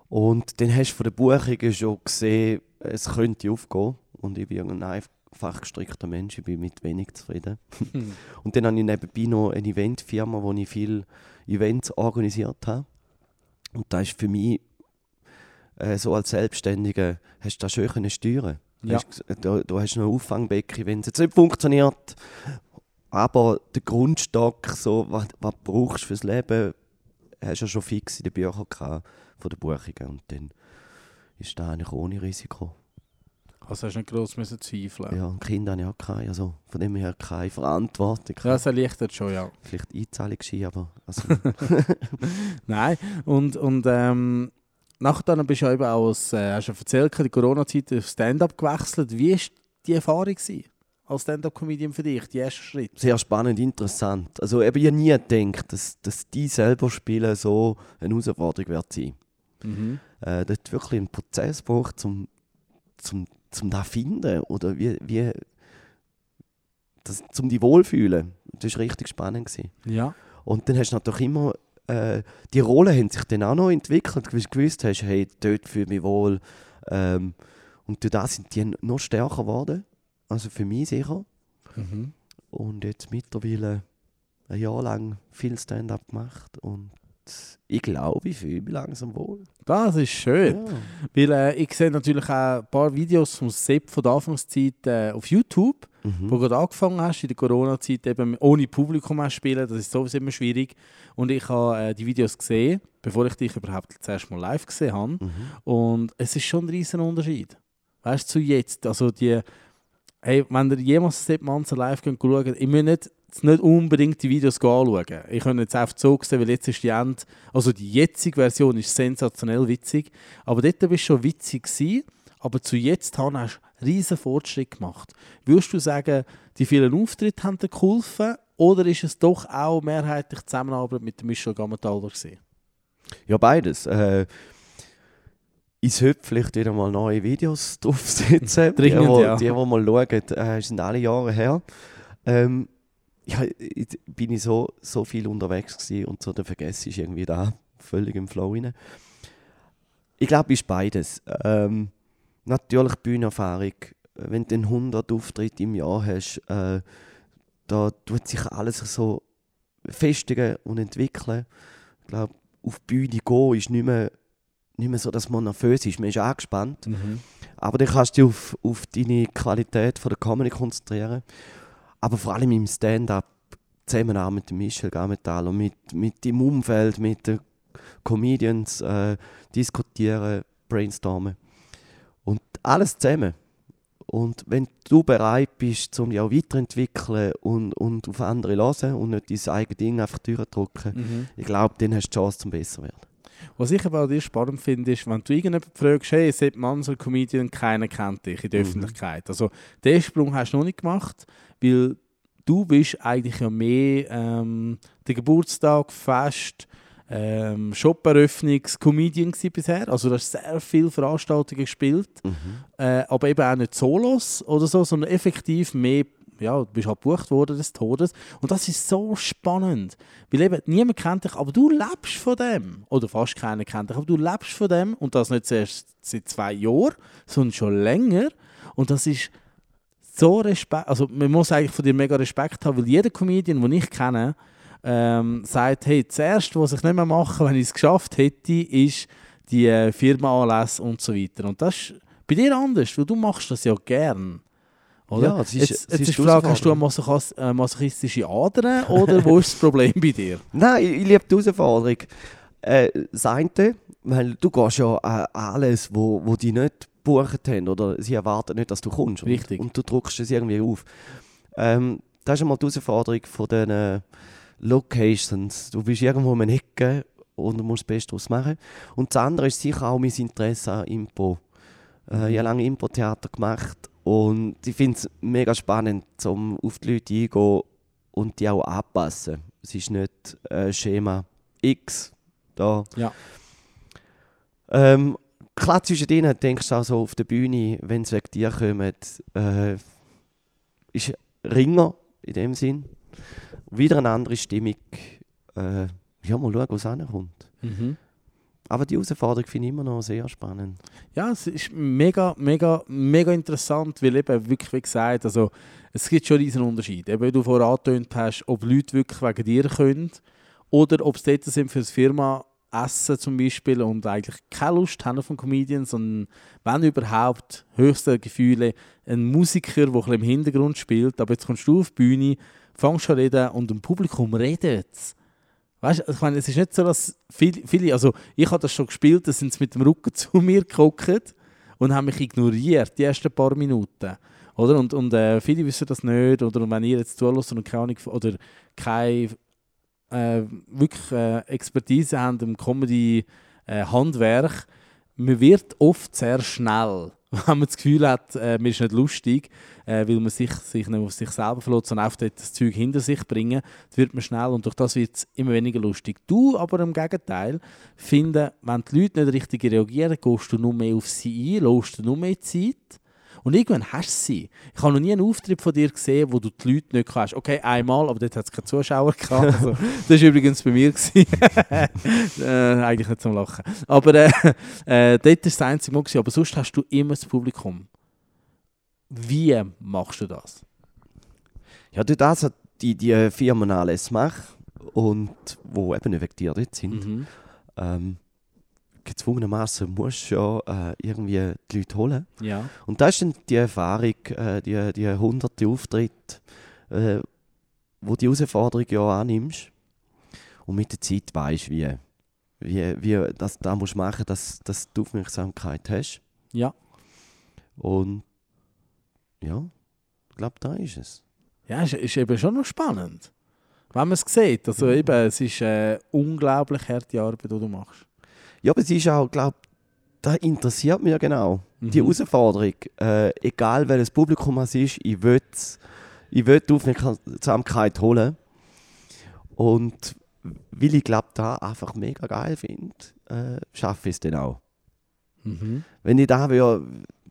Und dann hast du von der Buchung schon gesehen, es könnte aufgehen. Und ich bin ein einfach gestrickter Mensch, ich bin mit wenig zufrieden. Und dann habe ich nebenbei noch eine Eventfirma, wo ich viele Events organisiert habe. Und da ist für mich, äh, so als Selbstständiger, hast du das schön können steuern Ja. Hast, da, da hast du noch ein Auffangbecken, wenn es jetzt nicht funktioniert. Aber der Grundstock, so, was, was du brauchst fürs Leben, hast du ja schon fix in den Büchern gehabt, von der Buchungen. Und dann ist das eigentlich ohne Risiko. Also hast du nicht gross müssen zweifeln. Ja, und Kinder habe ich auch keine. Also von dem her keine Verantwortung. Das erleichtert schon, ja. Vielleicht Einzahlung aber also, Nein, und, und ähm, nachher dann bist du ja eben auch, als, äh, hast du erzählt, die Corona-Zeit auf Stand-Up gewechselt. Wie war die Erfahrung gewesen, als Stand-Up-Comedian für dich, die erste Schritt? sehr spannend, interessant. Also eben, ich habe nie gedacht, dass, dass die selber spielen so eine Herausforderung wird sein. Mhm. Äh, dort wirklich einen Prozess braucht, zum, zum, zum da finden oder wie, wie das, zum die wohlfühlen. Das war richtig spannend. Gewesen. Ja. Und dann hast du natürlich immer, äh, die Rollen haben sich dann auch noch entwickelt, weil du gewusst hast, hey, dort fühle ich mich wohl. Ähm, und durch das sind die noch stärker geworden. Also für mich sicher. Mhm. Und jetzt mittlerweile ein Jahr lang viel Stand-up gemacht und ich glaube, ich fühle mich langsam wohl. Das ist schön. Ja. Weil äh, ich sehe natürlich auch ein paar Videos vom Sepp von der Anfangszeit äh, auf YouTube, Mhm. wo du gerade angefangen hast, in der Corona-Zeit eben ohne Publikum auch spielen. Das ist sowieso immer schwierig. Und ich habe äh, die Videos gesehen, bevor ich dich überhaupt das erste Mal live gesehen habe. Mhm. Und es ist schon ein riesen Unterschied. Weißt du, zu jetzt. Also die, hey, wenn ihr jemals Sepp Manzer live schaut, ich muss nicht, nicht unbedingt die Videos anschauen. Ich kann jetzt einfach so sehen, weil jetzt ist die End, also die jetzige Version ist sensationell witzig. Aber dort bist du schon witzig gewesen, aber zu jetzt hast du einen riesen Fortschritt gemacht. Würdest du sagen, die vielen Auftritte haben dir geholfen oder ist es doch auch mehrheitlich Zusammenarbeit mit dem Michel Gammenthaler gewesen? Ja, beides. Äh, ich sollte vielleicht wieder mal neue Videos draufsetzen. Dringend, die, die, ja. die, die mal schauen, äh, sind alle Jahre her. Ähm, ja, ich, bin ich so, so viel unterwegs gewesen und so, dann vergesse ich irgendwie da völlig im Flow rein. Ich glaube, es ist beides. Ähm, natürlich Bühnenerfahrung. Wenn du dann 100 Auftritte im Jahr hast, äh, da tut sich alles so festigen und entwickeln. Ich glaube, auf die Bühne gehen ist nicht mehr, nicht mehr so, dass man nervös ist. Man ist angespannt. Aber dann kannst du dich auf, auf deine Qualität von der Comedy konzentrieren. Aber vor allem im Stand-up, zusammen auch mit dem Michel Gammenthal und mit, mit dem Umfeld, mit den Comedians äh, diskutieren, brainstormen. Und alles zusammen. Und wenn du bereit bist, um dich auch weiterzuentwickeln und, und auf andere zu hören und nicht dein eigenes Ding einfach durchdrücken, Mhm. ich glaube, dann hast du die Chance, zum besser zu werden. Was ich aber an dir spannend finde, ist, wenn du irgendjemanden fragst, hey, Sepp Manser, Comedian, keiner kennt dich in der Mhm. Öffentlichkeit. Also, den Sprung hast du noch nicht gemacht, weil du bist eigentlich ja mehr ähm, der Geburtstag, Fest, ähm, Shop-Eröffnungs-Comedian bisher. Also, du hast sehr viele Veranstaltungen gespielt, äh, aber eben auch nicht Solos oder so, sondern effektiv mehr ja, du bist halt gebucht worden des Todes. Und das ist so spannend. Weil eben, niemand kennt dich, aber du lebst von dem. Oder fast keiner kennt dich, aber du lebst von dem. Und das nicht erst seit zwei Jahren, sondern schon länger. Und das ist so Respekt. Also, man muss eigentlich von dir mega Respekt haben, weil jeder Comedian, den ich kenne, ähm, sagt: Hey, das Erste, was ich nicht mehr mache, wenn ich es geschafft hätte, ist die äh, Firmenanlässe und so weiter. Und das ist bei dir anders, weil du machst das ja gern. Oder? Ja, es ist- jetzt jetzt ist die Frage, hast du eine äh, masochistische Adern oder wo ist das Problem bei dir? Nein, ich, ich liebe die Herausforderung. Äh, das eine, weil du gehst ja an alles, wo, wo die nicht gebucht haben oder sie erwarten nicht, dass du kommst. Richtig. Und, und du drückst es irgendwie auf. Ähm, das ist einmal die Herausforderung von äh, Locations. Du bist irgendwo um eine Ecke und du musst das Beste daraus machen. Und das andere ist sicher auch mein Interesse an Impro. Äh, ich habe lange Impro-Theater gemacht und ich finde es mega spannend, um auf die Leute eingehen und die auch anpassen. Es ist nicht äh, Schema X da. Ja. Ähm, klar, zwischen denen denkst du auch so auf der Bühne, wenn sie wegen dir kommen, äh, ist Ringer in dem Sinn. Wieder eine andere Stimmung. Äh, ja, mal schauen, was ankommt. Mhm. Aber die Herausforderung finde ich immer noch sehr spannend. Ja, es ist mega, mega, mega interessant, weil eben wirklich, wie gesagt, also es gibt schon diesen Unterschied. Eben, wie du vorher angetönt hast, ob Leute wirklich wegen dir können oder ob sie dort sind für das Firma essen zum Beispiel und eigentlich keine Lust haben auf einen Comedian, sondern wenn überhaupt höchste Gefühle ein Musiker, der ein bisschen im Hintergrund spielt, aber jetzt kommst du auf die Bühne, fängst an reden und im Publikum redet Weißt du, ich meine, es ist nicht so, dass viele, viele also ich habe das schon gespielt, da sind sie mit dem Rücken zu mir geguckt und haben mich ignoriert, die ersten paar Minuten. Oder? Und, und äh, viele wissen das nicht, oder wenn ihr jetzt zuhört und keine Ahnung, oder keine äh, wirklich äh, Expertise habt im Comedy-Handwerk, man wird oft sehr schnell, wenn man das Gefühl hat, äh, man ist nicht lustig, äh, weil man sich, sich nicht auf sich selber verlässt, sondern auf das Zeug hinter sich bringen, wird man schnell und durch das wird es immer weniger lustig. Du aber im Gegenteil finden, wenn die Leute nicht richtig reagieren, gehst du nur mehr auf sie ein, lässt du nur mehr Zeit und irgendwann hast du sie. Ich habe noch nie einen Auftritt von dir gesehen, wo du die Leute nicht kannst. Okay, einmal, aber dort hat es keine Zuschauer gehabt. Also, das war übrigens bei mir. gewesen. äh, eigentlich nicht zum Lachen. Aber äh, äh, dort war das einzige Mal. Gewesen. Aber sonst hast du immer das Publikum. Wie machst du das? Ja, durch das hat die, die Firmen alles machen und wo eben nicht wegen dir dort sind. Mhm. Ähm, gezwungenermaßen musst du ja äh, irgendwie die Leute holen. Ja. Und das ist dann die Erfahrung, äh, die, die hunderte Auftritte, äh, wo die Herausforderung ja annimmst und mit der Zeit weißt, wie, wie, wie das da musst machen, dass, dass du Aufmerksamkeit hast. Ja. Und ja, ich glaube, da ist es. Ja, ist, ist eben schon noch spannend. Wenn man es sieht. Also eben, es ist äh, unglaublich harte Arbeit, die du machst. Ja, aber es ist auch, glaube da interessiert mich ja genau. Die Mhm. Herausforderung, äh, egal welches Publikum es ist, ich will, ich will die Aufmerksamkeit holen. Und weil ich glaube, da einfach mega geil finde, äh, schaffe ich es dann auch. Mhm. Wenn ich da wär,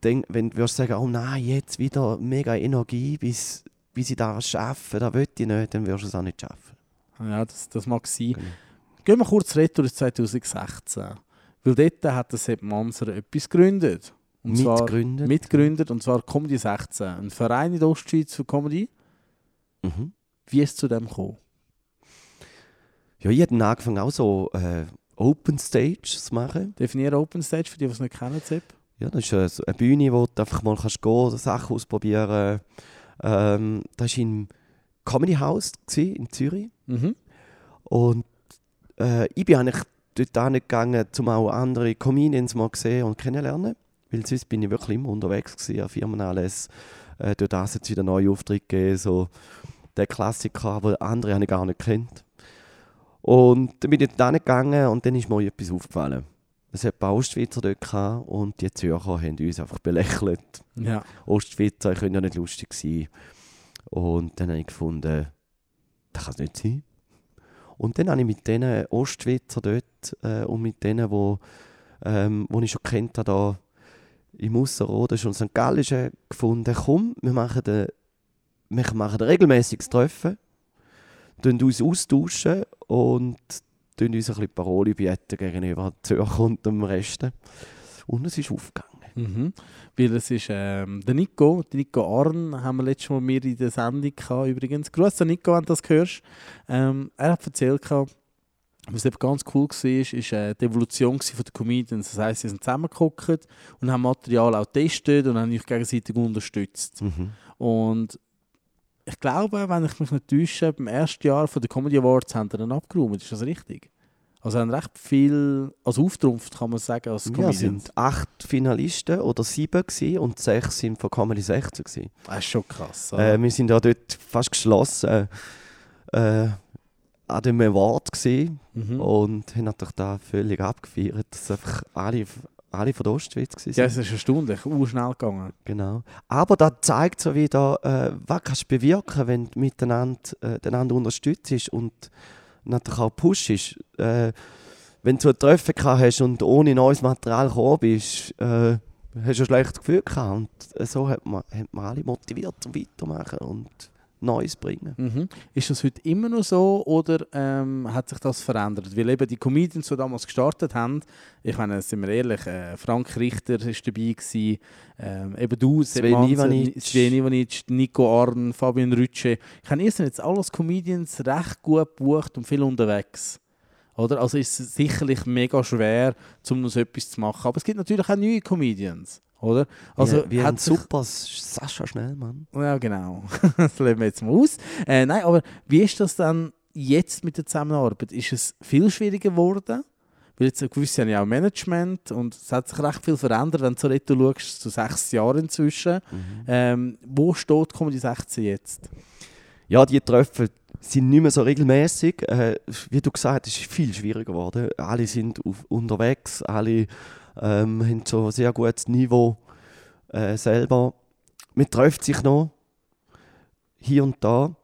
denk, wenn du sagen, oh nein, jetzt wieder mega Energie, bis, bis ich das schaffe, da will ich nicht, dann wirst du es auch nicht schaffen. Ja, das, das mag sein. Genau. Gehen wir kurz retour ins 2016. Weil dort hat der Sepp Manser etwas gegründet. Und Mitgegründet. mitgegründet, und zwar Comedy 16. Ein Verein in der Ostschweiz für Comedy. Mhm. Wie ist es zu dem gekommen? Ja, ich habe angefangen auch so äh, Open Stage zu machen. Definiere Open Stage für die, die es nicht kennen, Sepp. Ja, das ist äh, eine Bühne, wo du einfach mal kannst gehen, Sachen ausprobieren. Ähm, das war im Comedy House in Zürich. Mhm. Und äh, ich bin eigentlich dort gegangen, um auch andere Comedians mal sehen und kennenlernen. Weil sonst bin ich wirklich immer unterwegs gewesen, an Firmen alles. Äh, durch das hat es wieder neue Aufträge gegeben, so der Klassiker, aber andere habe ich gar nicht kennt. Und dann bin ich dort gegangen und dann ist mir etwas aufgefallen. Es hat ein paar Ostschweizer dort gehabt und die Zürcher haben uns einfach belächelt. Ja. Ostschweizer können ja nicht lustig sein. Und dann habe ich gefunden, das kann es nicht sein. Und dann habe ich mit diesen Ostschweizer dort äh, und mit denen, wo, ähm, wo ich schon kennt habe, da im Ausserrhoden schon St. Gallischen gefunden, komm, wir machen, ein, wir machen ein regelmäßiges Treffen, uns austauschen und uns ein bisschen Parole bieten gegenüber Zürcher und dem Rest. Und es ist aufgegangen. Mhm. Weil es ist ähm, der Nico, der Nico Arn, haben wir letztes Mal mir in der Sendung gehabt, übrigens. Grüß an Nico, wenn du das hörst. Ähm, er hat erzählt, gehabt, was eben ganz cool war, ist, ist äh, die Evolution von den Comedians. Das heisst, sie sind zusammengeguckt und haben Material auch getestet und haben sich gegenseitig unterstützt. Mhm. Und ich glaube, wenn ich mich nicht täusche, beim ersten Jahr von der Comedy Awards haben sie dann abgeräumt. Ist das richtig? Also haben recht viel als auftrumpft, kann man sagen, als Ja, Comedians. sind acht Finalisten oder sieben gewesen, und sechs sind von Comedy 16 gewesen. Das ist schon krass. Äh, wir sind ja dort fast geschlossen äh, an dem Award gewesen mhm. und haben natürlich da völlig abgefeiert, dass einfach alle, alle von der Ostschweiz waren. Ja, es ist erstaunlich, schnell gegangen. Genau. Aber das zeigt so wieder, äh, was kannst du bewirken, wenn du miteinander äh, unterstützt und natürlich auch pushst. Äh, wenn du ein Treffen gehabt hast und ohne neues Material gekommen bist, äh, hast du ein schlechtes Gefühl gehabt. Und äh, so hat man, hat man alle motiviert zum Weitermachen und Neues bringen. Mhm. Ist das heute immer noch so oder ähm, hat sich das verändert? Weil eben die Comedians, die damals gestartet haben, ich meine, sind wir ehrlich, äh, Frank Richter war dabei, gewesen, ähm, eben du, Sven Ivanic. Sven Ivanic, Nico Arn, Fabian Rütsche. Ich habe ihr sind jetzt alles Comedians recht gut gebucht und viel unterwegs. Oder? Also ist es sicherlich mega schwer, um noch so etwas zu machen. Aber es gibt natürlich auch neue Comedians. Oder? Also wir haben hat super Sascha Schnellmann. ja, genau. das lassen wir jetzt mal aus. Äh, nein, aber wie ist das dann jetzt mit der Zusammenarbeit? Ist es viel schwieriger geworden? Weil jetzt gewisse haben ja auch Management und es hat sich recht viel verändert, wenn du so retour schaust, zu sechs Jahren inzwischen. Ähm, wo steht Comedy 16 jetzt? Ja, die Treffen sind nicht mehr so regelmäßig. Äh, wie du gesagt hast, ist viel schwieriger geworden. Alle sind auf, unterwegs, alle ähm, haben so ein sehr gutes Niveau äh, selber. Man trifft sich noch hier und da.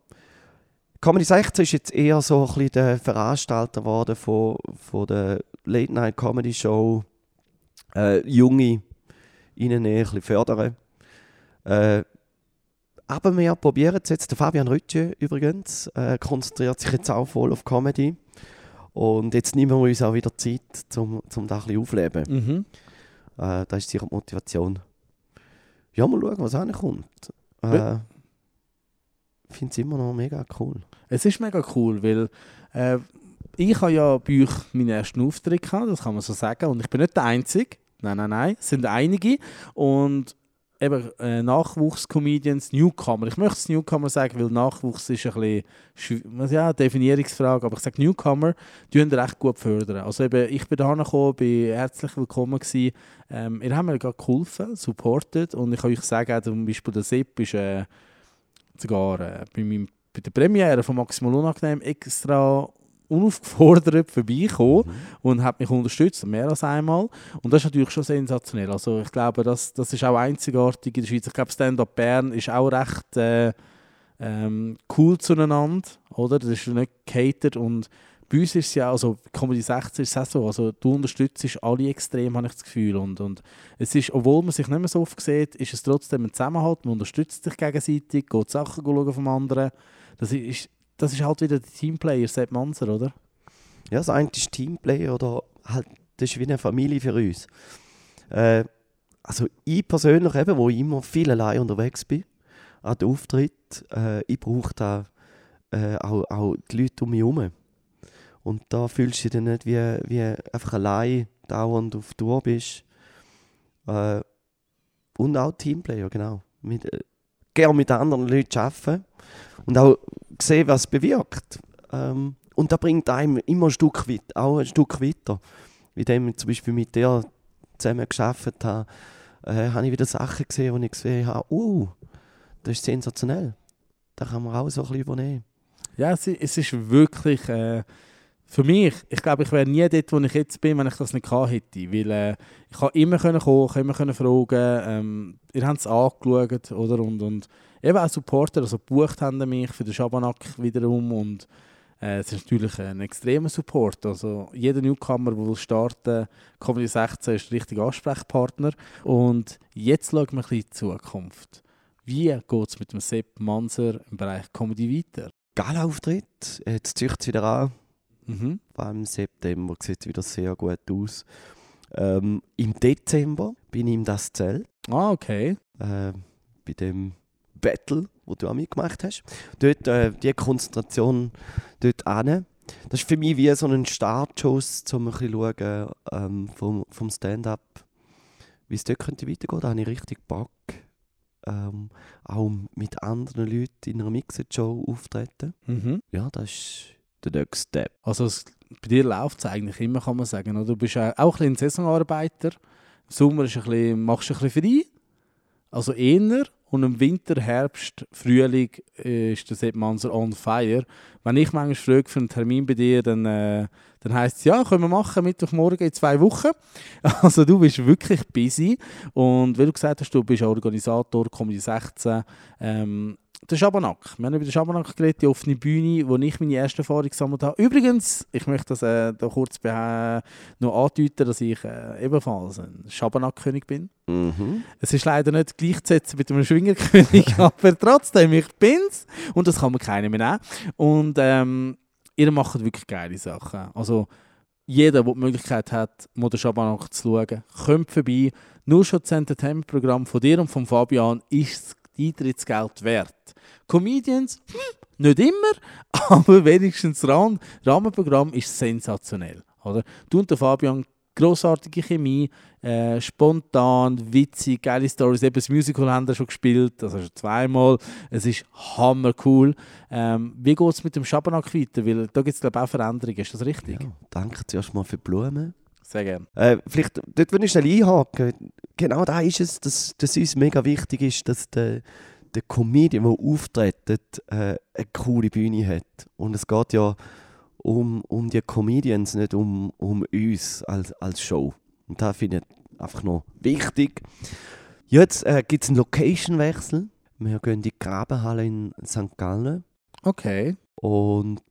Comedy 16 ist jetzt eher so ein bisschen der Veranstalter geworden von, von der Late Night Comedy Show. Äh, Junge ihnen ein bisschen fördern. Äh, aber wir probieren es jetzt. Der Fabian Rütsche übrigens äh, konzentriert sich jetzt auch voll auf Comedy. Und jetzt nehmen wir uns auch wieder Zeit, um, um da ein bisschen aufleben. Mhm. Äh, das ist sicher die Motivation. Ja, mal schauen, was ankommt. Äh, Ja. Ich finde es immer noch mega cool. Es ist mega cool, weil äh, ich habe ja bei euch meinen ersten Auftritt gehabt, das kann man so sagen. Und ich bin nicht der Einzige. Nein, nein, nein. Es sind einige. Und eben äh, Nachwuchs-Comedians, Newcomer. Ich möchte es Newcomer sagen, weil Nachwuchs ist ein bisschen ja, Definierungsfrage, aber ich sage Newcomer, die können recht gut fördern. Also eben, ich bin da gekommen, bin herzlich willkommen gewesen. Ähm, ihr habt mir gerade geholfen, supportet und ich kann euch sagen, zum Beispiel der Sepp ist äh, sogar äh, bei, meinem, bei der Premiere von Maximal Unangenehm extra unaufgefordert vorbeigekommen und hat mich unterstützt, mehr als einmal. Und das ist natürlich schon sensationell. Also ich glaube, das, das ist auch einzigartig in der Schweiz. Ich glaube, Stand-Up Bern ist auch recht äh, ähm, cool zueinander, oder? Das ist nicht gehatert und bei uns ist es ja, also Comedy 16 ist es auch so, also du unterstützt alle extrem, habe ich das Gefühl. Und, und es ist, obwohl man sich nicht mehr so oft sieht, ist es trotzdem ein Zusammenhalt, man unterstützt sich gegenseitig, geht Sachen schauen vom anderen. Das ist, das ist halt wieder der Teamplayer, Sepp Manser, oder? Ja, das eine ist Teamplay oder halt, das ist wie eine Familie für uns. Äh, also ich persönlich eben, wo ich immer viel allein unterwegs bin, an den Auftritt, äh, ich brauche da äh, auch, auch die Leute um mich herum. Und da fühlst du dich dann nicht wie, wie einfach allein dauernd auf Tour bist. Äh, und auch Teamplayer, genau. Mit, äh, gerne mit anderen Leuten arbeiten und auch sehen, was es bewirkt. Ähm, und das bringt einem immer ein Stück weit, auch ein Stück weiter. Wie ich zum Beispiel mit dir zusammen geschafft habe, äh, habe ich wieder Sachen gesehen, wo ich gesehen habe, uh, das ist sensationell. Da kann man auch so ein bisschen übernehmen. Ja, es ist wirklich äh, für mich, ich glaube, ich wäre nie dort, wo ich jetzt bin, wenn ich das nicht gehabt hätte. Weil äh, ich habe immer können kochen, immer fragen. Ähm, ihr habt es angeschaut, oder? Und, und eben auch Supporter, also gebucht haben mich für den Schabernack wiederum. Und äh, es ist natürlich ein extremer Support. Also jeder Newcomer, der will starten Comedy 16 ist der richtige Ansprechpartner. Und jetzt schauen wir ein bisschen in die Zukunft. Wie geht es mit dem Sepp Manser im Bereich Comedy weiter? Gala-Auftritt, jetzt zieht es wieder an. Mhm. Vor allem im September sieht es wieder sehr gut aus. Ähm, Im Dezember bin ich im Das Zelt, Ah, okay. äh, bei dem Battle, wo du auch mitgemacht hast. Dort äh, die Konzentration dort an. Das ist für mich wie so ein Startschuss, um ein bisschen schauen, ähm, vom, vom Stand-up, wie es dort könnte weitergehen. Da habe ich richtig Bock. ähm, auch mit anderen Leuten in einer Mixed-Show auftreten. Mhm. Ja, das ist der nächste Step. Also es, bei dir läuft es eigentlich immer, kann man sagen. Du bist auch ein bisschen Saisonarbeiter. Im Sommer ist ein bisschen, machst du ein bisschen frei, also eher. Und im Winter, Herbst, Frühling äh, ist der Sepp Manser on fire. Wenn ich manchmal frage für einen Termin bei dir, dann, äh, dann heisst es, ja, können wir machen, Mittwochmorgen in zwei Wochen. Also du bist wirklich busy. Und wie du gesagt hast, du bist Organisator, Comedy 16. Ähm, der Schabernack. Wir haben über den Schabernack geredet, die offene Bühne, wo ich meine erste Erfahrung gesammelt habe. Übrigens, ich möchte das äh, da kurz noch andeuten, dass ich äh, ebenfalls ein Schabernack-König bin. Mhm. Es ist leider nicht gleichzusetzen mit einem Schwingerkönig, aber trotzdem, ich bin's. Und das kann man keiner mehr nehmen. Und ähm, ihr macht wirklich geile Sachen. Also, jeder, der die Möglichkeit hat, mal den Schabernack zu schauen, kommt vorbei. Nur schon das Entertainment-Programm von dir und von Fabian ist Eintrittsgeld wert. Comedians, hm, nicht immer, aber wenigstens das Rahm- Rahmenprogramm ist sensationell. Oder? Du und der Fabian, grossartige Chemie, äh, spontan, witzig, geile Stories. Eben das Musical haben wir schon gespielt, also schon zweimal. Es ist hammer cool. Ähm, wie geht es mit dem Schabernack weiter? Weil da gibt es glaube ich auch Veränderungen, ist das richtig? Ja, danke zuerst mal für die Blumen. Sehr gerne. Äh, vielleicht, dort würde ich schnell einhaken. Genau da ist es, dass, dass uns mega wichtig ist, dass der, der Comedian, der auftritt, äh, eine coole Bühne hat. Und es geht ja um, um die Comedians, nicht um, um uns als, als Show. Und da finde ich einfach noch wichtig. Jetzt äh, gibt es einen Location-Wechsel. Wir gehen in die Grabenhalle in St. Gallen. Okay. Und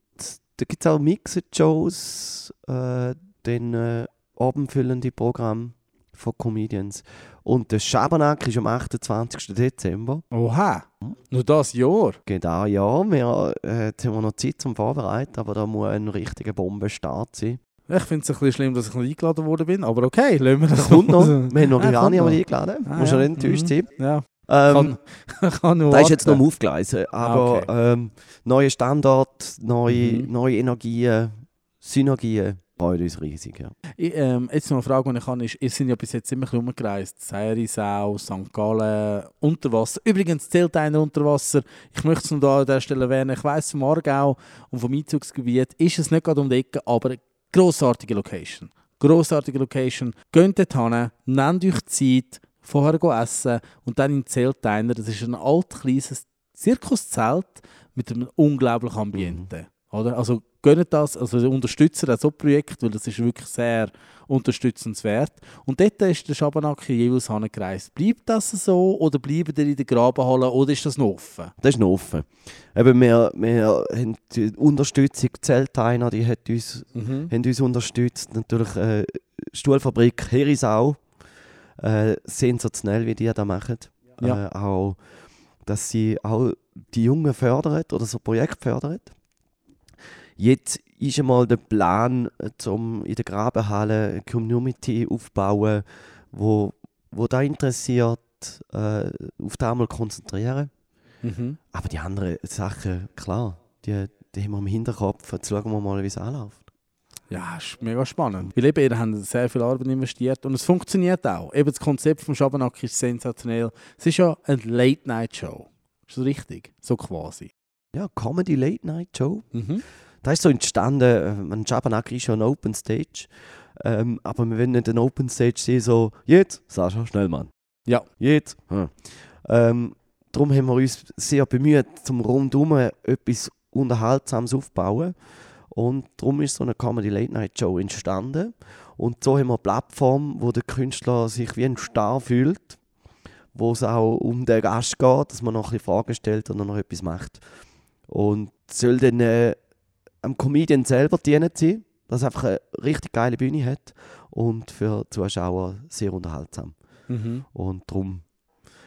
da gibt es auch Mixed-Shows, äh, dann äh, abendfüllende Programme von Comedians. Und der Schabernack ist am 28. Dezember. Oha, nur das Jahr. Genau, ja. Wir, äh, jetzt haben wir noch Zeit zum Vorbereiten, aber da muss ein richtiger Bombenstart sein. Ich finde es ein bisschen schlimm, dass ich nicht eingeladen worden bin, aber okay, lassen wir das Das kommt noch. Wir haben noch Ah, nicht noch. eingeladen. Ah, Muss ja. nicht enttäuscht Mhm. sein. Ja, Ähm, kann, kann nur da ist jetzt noch am Aufgleisen. Aber okay. ähm, neue Standort, neue, Mhm. neue Energien, Synergien, freut uns riesig. Ja. Ich, ähm, jetzt noch eine Frage, die ich habe, ist, ihr sind ja bis jetzt immer ein bisschen rumgereist. Seirisau, St. Gallen, Unterwasser. Übrigens zählt einer Unterwasser. Ich möchte es noch da an dieser Stelle erwähnen. Ich weiss, vom Aargau und vom Einzugsgebiet ist es nicht gerade um die Ecke, aber grossartige Location. Grossartige Location. Geht dort hin, nehmt euch Zeit, vorher go essen und dann in Zelt einer. Das ist ein alt, kleines Zirkuszelt mit einem unglaublichen Ambiente. Oder? Also gönnt das, also unterstützen auch so Projekt, weil das ist wirklich sehr unterstützenswert. Und dort ist der Schabernack jeweils angereist. Bleibt das so oder bleibt ihr in der Grabenhalle oder ist das noch offen? Das ist noch offen. Eben, wir, wir haben die Unterstützung, die Zelteiner, die hat uns, Mhm. haben uns unterstützt. Natürlich äh, Stuhlfabrik Herisau. Äh, sensationell, wie die das machen. Ja. Äh, auch, dass sie auch die Jungen fördern oder so Projekte fördern. Jetzt ist einmal der Plan, äh, um in der Grabenhalle eine Community aufzubauen, wo, wo da interessiert, äh, auf das einmal konzentrieren. Mhm. Aber die anderen Sachen, klar, die, die haben wir im Hinterkopf. Jetzt schauen wir mal, wie es anläuft. Ja, ist mega spannend. Weil eben, ihr habt sehr viel Arbeit investiert und es funktioniert auch. Eben das Konzept vom Schabernack ist sensationell. Es ist ja eine Late-Night-Show. Ist das richtig? So quasi. Ja, Comedy Late Night Show. Mhm. Da ist so entstanden, äh, ein Schabernack ist ja ein Open Stage. Ähm, aber wir wollen nicht ein Open Stage sehen, so, jetzt, Sascha Schnellmann. Ja. Jetzt. Hm. Ähm, darum haben wir uns sehr bemüht, zum rundum etwas Unterhaltsames aufzubauen. Und darum ist so eine Comedy Late Night Show entstanden. Und so haben wir eine Plattform, wo der Künstler sich wie ein Star fühlt, wo es auch um den Gast geht, dass man noch ein bisschen Fragen stellt und noch etwas macht. Und soll dann äh, am Comedian selber dienen sein, dass er einfach eine richtig geile Bühne hat und für die Zuschauer sehr unterhaltsam. Mhm. Und darum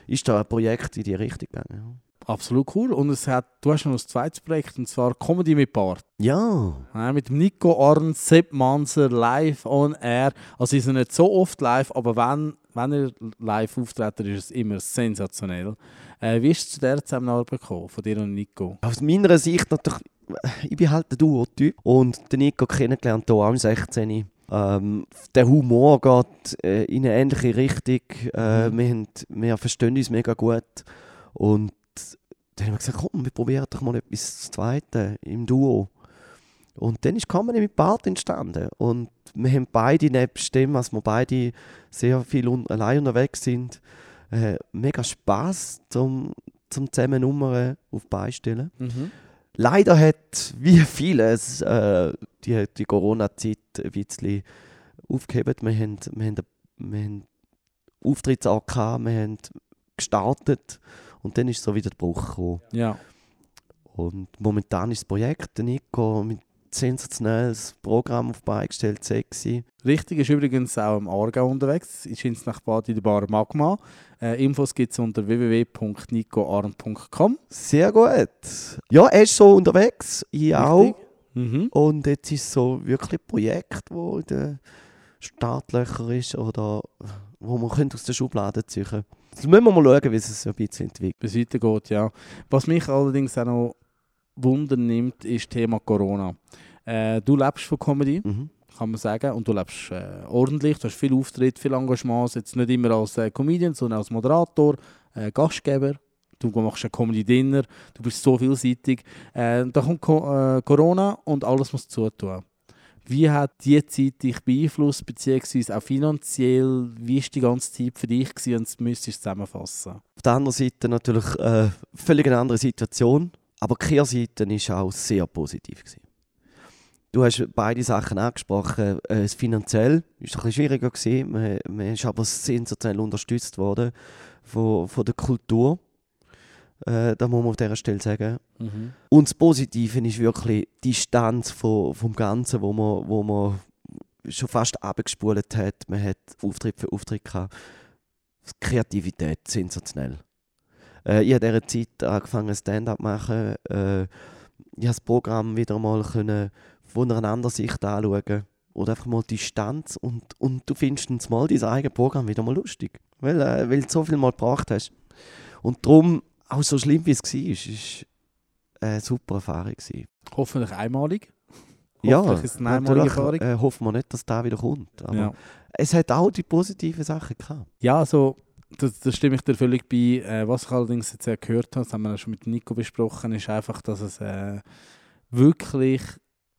ist da ein Projekt in die Richtung gegangen. Absolut cool. Und es hat, du hast noch ein zweites Projekt, und zwar Comedy mit Bart. Ja, Ja, mit dem Nico Arns, Sepp Manser, live on air. Also sie sind nicht so oft live, aber wenn, wenn er live auftritt, ist es immer sensationell. Äh, wie ist es zu der Zusammenarbeit gekommen, von dir und Nico? aus meiner Sicht natürlich, ich bin halt der Duo-Typ und den Nico kennengelernt hier im 16. Ähm, der Humor geht äh, in eine ähnliche Richtung. Äh, Mhm. wir, haben, wir verstehen uns mega gut. Und dann haben wir gesagt, komm, wir probieren doch mal etwas zu Zweite im Duo. Und dann ist Comedy mit Bart entstanden. Und wir haben beide nebst dem, dass wir beide sehr viel un allein unterwegs sind, äh, mega Spass zum, zum zusammen Nummern auf die Beine stellen. Mhm. Leider hat, wie vieles, äh, die, die Corona-Zeit ein bisschen aufgehebt. Wir haben, wir haben, wir haben Auftritte auch gehabt, wir haben gestartet und dann ist so wieder der Bruch gekommen. Ja. Und momentan ist das Projekt, der Nico, mit sensationelles Programm auf Beine gestellt, sexy. Richtig ist übrigens auch im Aargau unterwegs. Ist ins nach Bad in der Bar Magma. Äh, Infos gibt es unter www.nicoarm.com. Sehr gut. Ja, er ist so unterwegs, ich auch. Mhm. Und jetzt ist so wirklich ein Projekt, wo in den Startlöchern ist oder wo man könnte aus der Schublade ziehen könnte. Das müssen wir mal schauen, wie es sich so ein bisschen entwickelt. Bis weitergeht, ja. Was mich allerdings auch noch wundern nimmt, ist das Thema Corona. Äh, du lebst von Comedy, Mhm. kann man sagen, und du lebst äh, ordentlich. Du hast viel Auftritt, viel Engagement, jetzt nicht immer als äh, Comedian, sondern als Moderator, äh, Gastgeber. Du machst ein Comedy-Dinner, du bist so vielseitig. Äh, da kommt Co äh, Corona und alles muss zutun. Wie hat die Zeit dich beeinflusst, beziehungsweise auch finanziell? Wie war die ganze Zeit für dich gewesen, und das müsstest du zusammenfassen? Auf der anderen Seite natürlich äh, völlig eine andere Situation, aber die Kehrseite war auch sehr positiv. Gewesen. Du hast beide Sachen angesprochen. Äh, das finanziell war ein bisschen schwieriger. Gewesen. Man, man ist aber sensationell unterstützt worden von, von der Kultur. Äh, da muss man auf dieser Stelle sagen. Mhm. Und das Positive ist wirklich die Distanz von, vom Ganzen, wo man, wo man schon fast abgespult hat. Man hat Auftritt für Auftritt gehabt. Kreativität, sensationell. Äh, ich habe in dieser Zeit angefangen Stand-up zu machen. Äh, ich das Programm wieder mal können von einer anderen Sicht anschauen Oder einfach mal Distanz und, und du findest mal dein eigenes Programm wieder mal lustig. Weil, äh, weil du so viel mal gebracht hast. Und darum, auch so schlimm wie es war, ist, eine super Erfahrung. Gewesen. Hoffentlich einmalig. Ja, Hoffentlich ist es eine einmalige natürlich Erfahrung. äh, hoffen wir nicht, dass da wieder kommt. Aber Ja. es hat auch die positiven Sachen gehabt. Ja, also, das, das stimme ich dir völlig bei. Äh, was ich allerdings jetzt gehört habe, das haben wir auch schon mit Nico besprochen, ist einfach, dass es äh, wirklich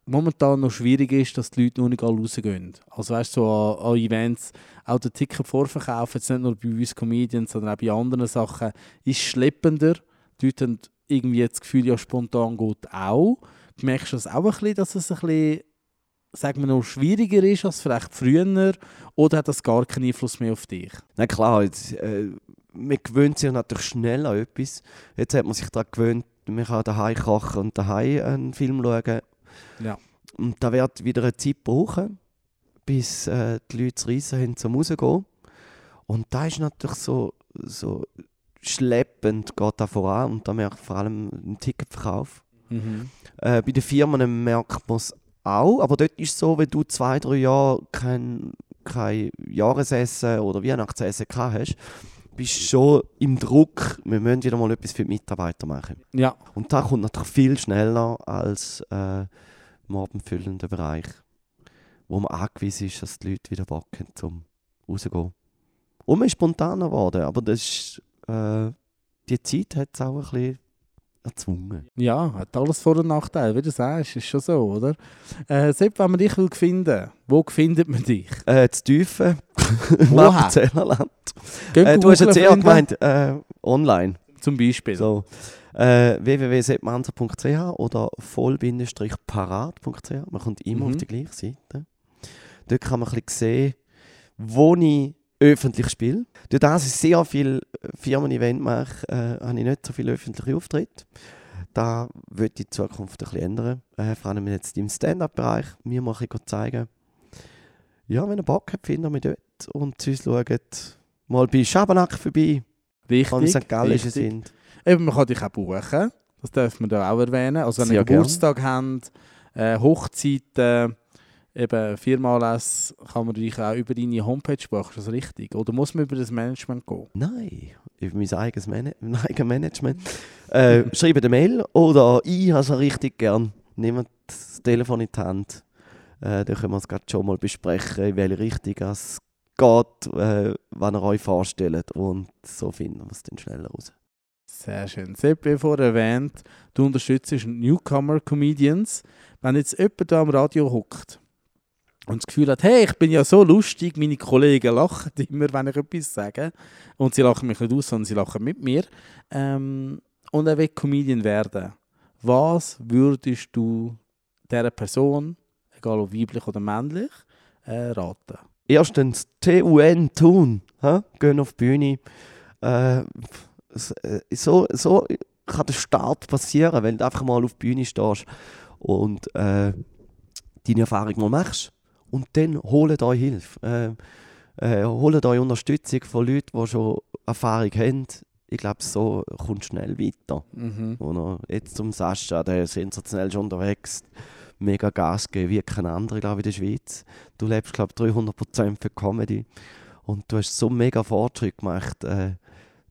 momentan noch schwierig ist, dass die Leute noch nicht alle rausgehen. Also weißt du, so an, an Events, auch der Ticket vorverkaufen, jetzt nicht nur bei uns Comedians, sondern auch bei anderen Sachen, ist schleppender. Die Leute haben irgendwie das Gefühl, ja, spontan geht auch. Du merkst das auch ein bisschen, dass es ein bisschen, sagen wir noch, schwieriger ist als vielleicht früher? Oder hat das gar keinen Einfluss mehr auf dich? Na klar, jetzt, äh, man gewöhnt sich natürlich schnell an etwas. Jetzt hat man sich daran gewöhnt, man kann daheim kochen und daheim einen Film schauen. Ja. Und da wird wieder eine Zeit brauchen, bis äh, die Leute zu reissen haben, zum rausgehen. Und da ist natürlich so, so schleppend, geht da voran. Und da merkt vor allem im Ticketverkauf. Mhm. Äh, bei den Firmen merkt man es auch, aber dort ist es so, wenn du zwei, drei Jahre kein, kein Jahresessen oder Weihnachtsessen gehabt hast, bist du schon im Druck, wir müssen wieder mal etwas für die Mitarbeiter machen. Ja, Und da kommt natürlich viel schneller als äh, im abendfüllenden Bereich, wo man angewiesen ist, dass die Leute wieder Bock haben, zum rauszugehen. Und man ist spontaner geworden, aber das ist, äh, die Zeit hat es auch ein bisschen erzwungen. ja, hat alles Vor- und Nachteile, wie du sagst, ist schon so, oder? Äh, Sepp, wenn man dich will finden, wo findet man dich? Äh, zu Tiefen, im? Appenzellerland. Äh, du hast jetzt eher gemeint, äh, online. Zum Beispiel. So. Äh, www.seppmanzer.ch oder voll-parat.ch. Man kommt immer Mhm. auf die gleiche Seite. Dort kann man ein bisschen sehen, wo ich öffentlich spiele. Durch das ich sehr viele Firmen-Event mache, äh, habe ich nicht so viele öffentliche Auftritte. Da wird die Zukunft ein bisschen ändern. Äh, vor allem jetzt im Stand-Up-Bereich. Mir ein bisschen zeigen. Ja, wenn ihr Bock habt, findet ihr mich dort. Und sonst schaut mal bei Schabernack vorbei, Richtig. am St. Gallischen sind. Eben, man kann dich auch buchen. Das dürfen wir da auch erwähnen. Also wenn ihr Geburtstag habt, äh, Hochzeiten, eben Firmenanlässe, kann man dich auch über deine Homepage buchen. Ist das richtig? Oder muss man über das Management gehen? Nein, über mein eigenes, Man mein eigenes Management. Äh, schreibt eine Mail oder ich habe es richtig gern. Nehmt das Telefon in die Hand. Äh, dann können wir es gerade schon mal besprechen, in welche Richtung es geht, äh, wenn ihr euch vorstellt. Und so finden wir es dann schneller raus. Sehr schön. Sepp, wie vorher erwähnt, du unterstützt Newcomer-Comedians. Wenn jetzt jemand da am Radio hockt und das Gefühl hat, hey, ich bin ja so lustig, meine Kollegen lachen immer, wenn ich etwas sage. Und sie lachen mich nicht aus, sondern sie lachen mit mir. Ähm, und er will Comedian werden. Was würdest du dieser Person, egal ob weiblich oder männlich, äh, raten? Erstens, TUN tun. hä? Gehen auf die Bühne. Äh, so, so kann der Start passieren, wenn du einfach mal auf die Bühne stehst und äh, deine Erfahrung mal machst. Und dann holt euch Hilfe. Äh, äh, holt euch Unterstützung von Leuten, die schon Erfahrung haben. Ich glaube, so kommt schnell weiter. Mhm. Oder jetzt zum Sascha, der ist sensationell schon unterwegs. Mega Gas geben, wie kein anderer, glaube ich, in der Schweiz. Du lebst, glaube ich, 300% für Comedy. Und du hast so mega Fortschritt gemacht. Äh,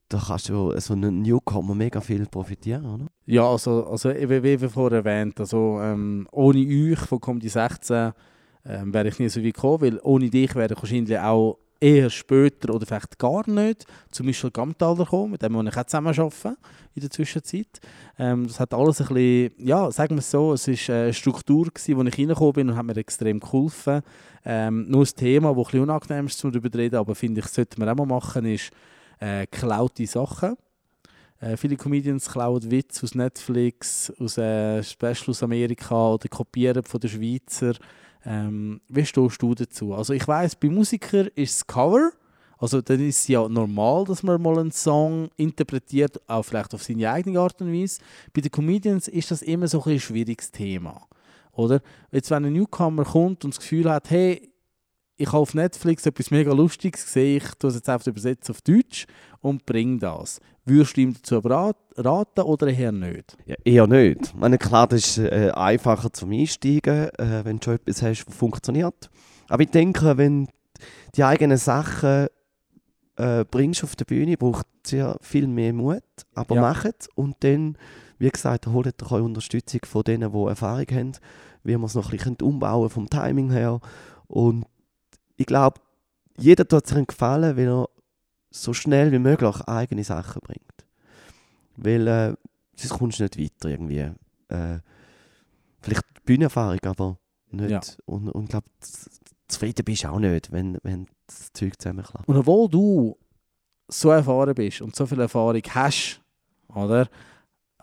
da kannst du so einen Newcomer mega viel profitieren, oder? Ja, also, also wie, wie wie vorher erwähnt, also ähm, ohne euch von Comedy 16 ähm, wäre ich nie so weit gekommen, weil ohne dich wäre ich wahrscheinlich auch eher später oder vielleicht gar nicht zu Michel Gamthaler gekommen, mit dem wir auch zusammen arbeiten in der Zwischenzeit. Ähm, das hat alles ein bisschen, ja, sagen wir es so, es war eine Struktur, gewesen, wo ich reingekommen bin und hat mir extrem geholfen. Ähm, nur das Thema, das ein unangenehm ist, um darüber zu reden, aber finde ich, sollte man auch mal machen, ist äh, geklaute Sachen. Äh, viele Comedians klauen Witze aus Netflix, aus äh, Special aus Amerika oder kopieren von den Schweizer. Ähm, wie stehst du dazu? Also ich weiß, bei Musikern ist es Cover. Also dann ist es ja normal, dass man mal einen Song interpretiert, auch vielleicht auf seine eigene Art und Weise. Bei den Comedians ist das immer so ein schwieriges Thema. Oder? Jetzt, wenn ein Newcomer kommt und das Gefühl hat, hey, ich habe auf Netflix etwas mega Lustiges gesehen, ich tue es jetzt einfach übersetzen auf Deutsch und bringe das. Würdest du ihm dazu rat- raten oder eher nicht? Ja, eher nicht. Ich meine, klar, das ist äh, einfacher zum Einsteigen, äh, wenn du schon etwas hast, das funktioniert. Aber ich denke, wenn du die eigenen Sachen äh, bringst auf die Bühne, braucht es sehr viel mehr Mut. Aber Ja. macht es und dann, wie gesagt, holt euch Unterstützung von denen, die Erfahrung haben, wie man es noch ein bisschen umbauen vom Timing her. Und ich glaube, jeder tut sich einen Gefallen, wenn er so schnell wie möglich eigene Sachen bringt. Weil äh, sonst kommst du nicht weiter irgendwie. Äh, vielleicht Bühnenerfahrung, aber nicht. Ja. Und, und ich glaube, zufrieden bist du auch nicht, wenn, wenn das Zeug zusammenklappt. Und obwohl du so erfahren bist und so viel Erfahrung hast, oder,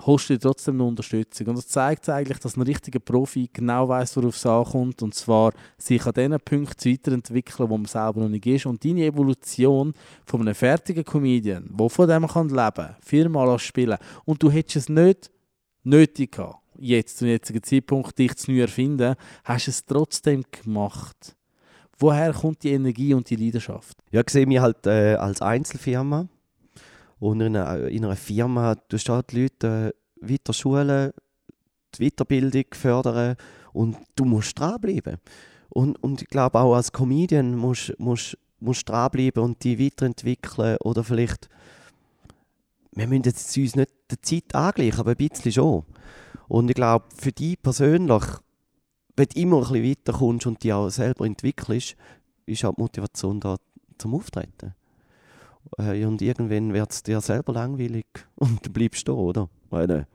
holst du trotzdem eine Unterstützung. Und das zeigt eigentlich, dass ein richtiger Profi genau weiß, worauf es ankommt. Und zwar sich an den Punkten weiterentwickeln, wo man selber noch nicht ist. Und deine Evolution von einem fertigen Comedian, der von dem kann leben kann, viermal spielen und du hättest es nicht nötig gehabt, jetzt zum jetzigen Zeitpunkt dich zu neu erfinden, hast du es trotzdem gemacht. Woher kommt die Energie und die Leidenschaft? Ja, ich sehe mich halt äh, als Einzelfirma. Und in einer, in einer Firma, du halt die Leute äh, weiter schulen, die Weiterbildung fördern und du musst dranbleiben. Und, und ich glaube auch als Comedian musst du musst, musst dranbleiben und die weiterentwickeln oder vielleicht, wir müssen jetzt uns nicht der Zeit angleichen, aber ein bisschen schon. Und ich glaube, für dich persönlich, wenn du immer ein bisschen weiterkommst und dich auch selber entwickelst, ist auch die Motivation da zum Auftreten. Und irgendwann wird es dir selber langweilig und du bleibst da, oder? Meine.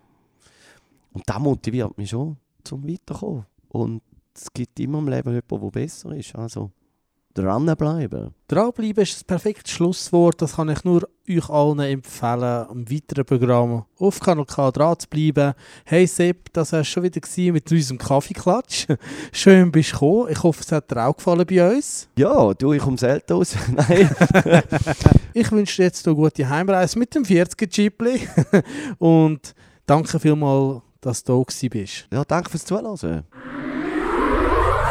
Und das motiviert mich schon, zum Weiterkommen. Und es gibt immer im Leben jemanden, der besser ist. Also, dranbleiben. Dranbleiben ist das perfekte Schlusswort. Das kann ich nur euch allen empfehlen, im weiteren Programm auf Kanal K dran zu bleiben. Hey Sepp, das war schon wieder mit unserem Kaffeeklatsch. Schön bist du gekommen. Ich hoffe, es hat dir auch gefallen bei uns. Ja, du, ich komme selten aus. Nein. Ich wünsche dir jetzt eine gute Heimreise mit dem 40er-Chipli. Und danke vielmals, dass du da bist. Ja, danke fürs Zuhören.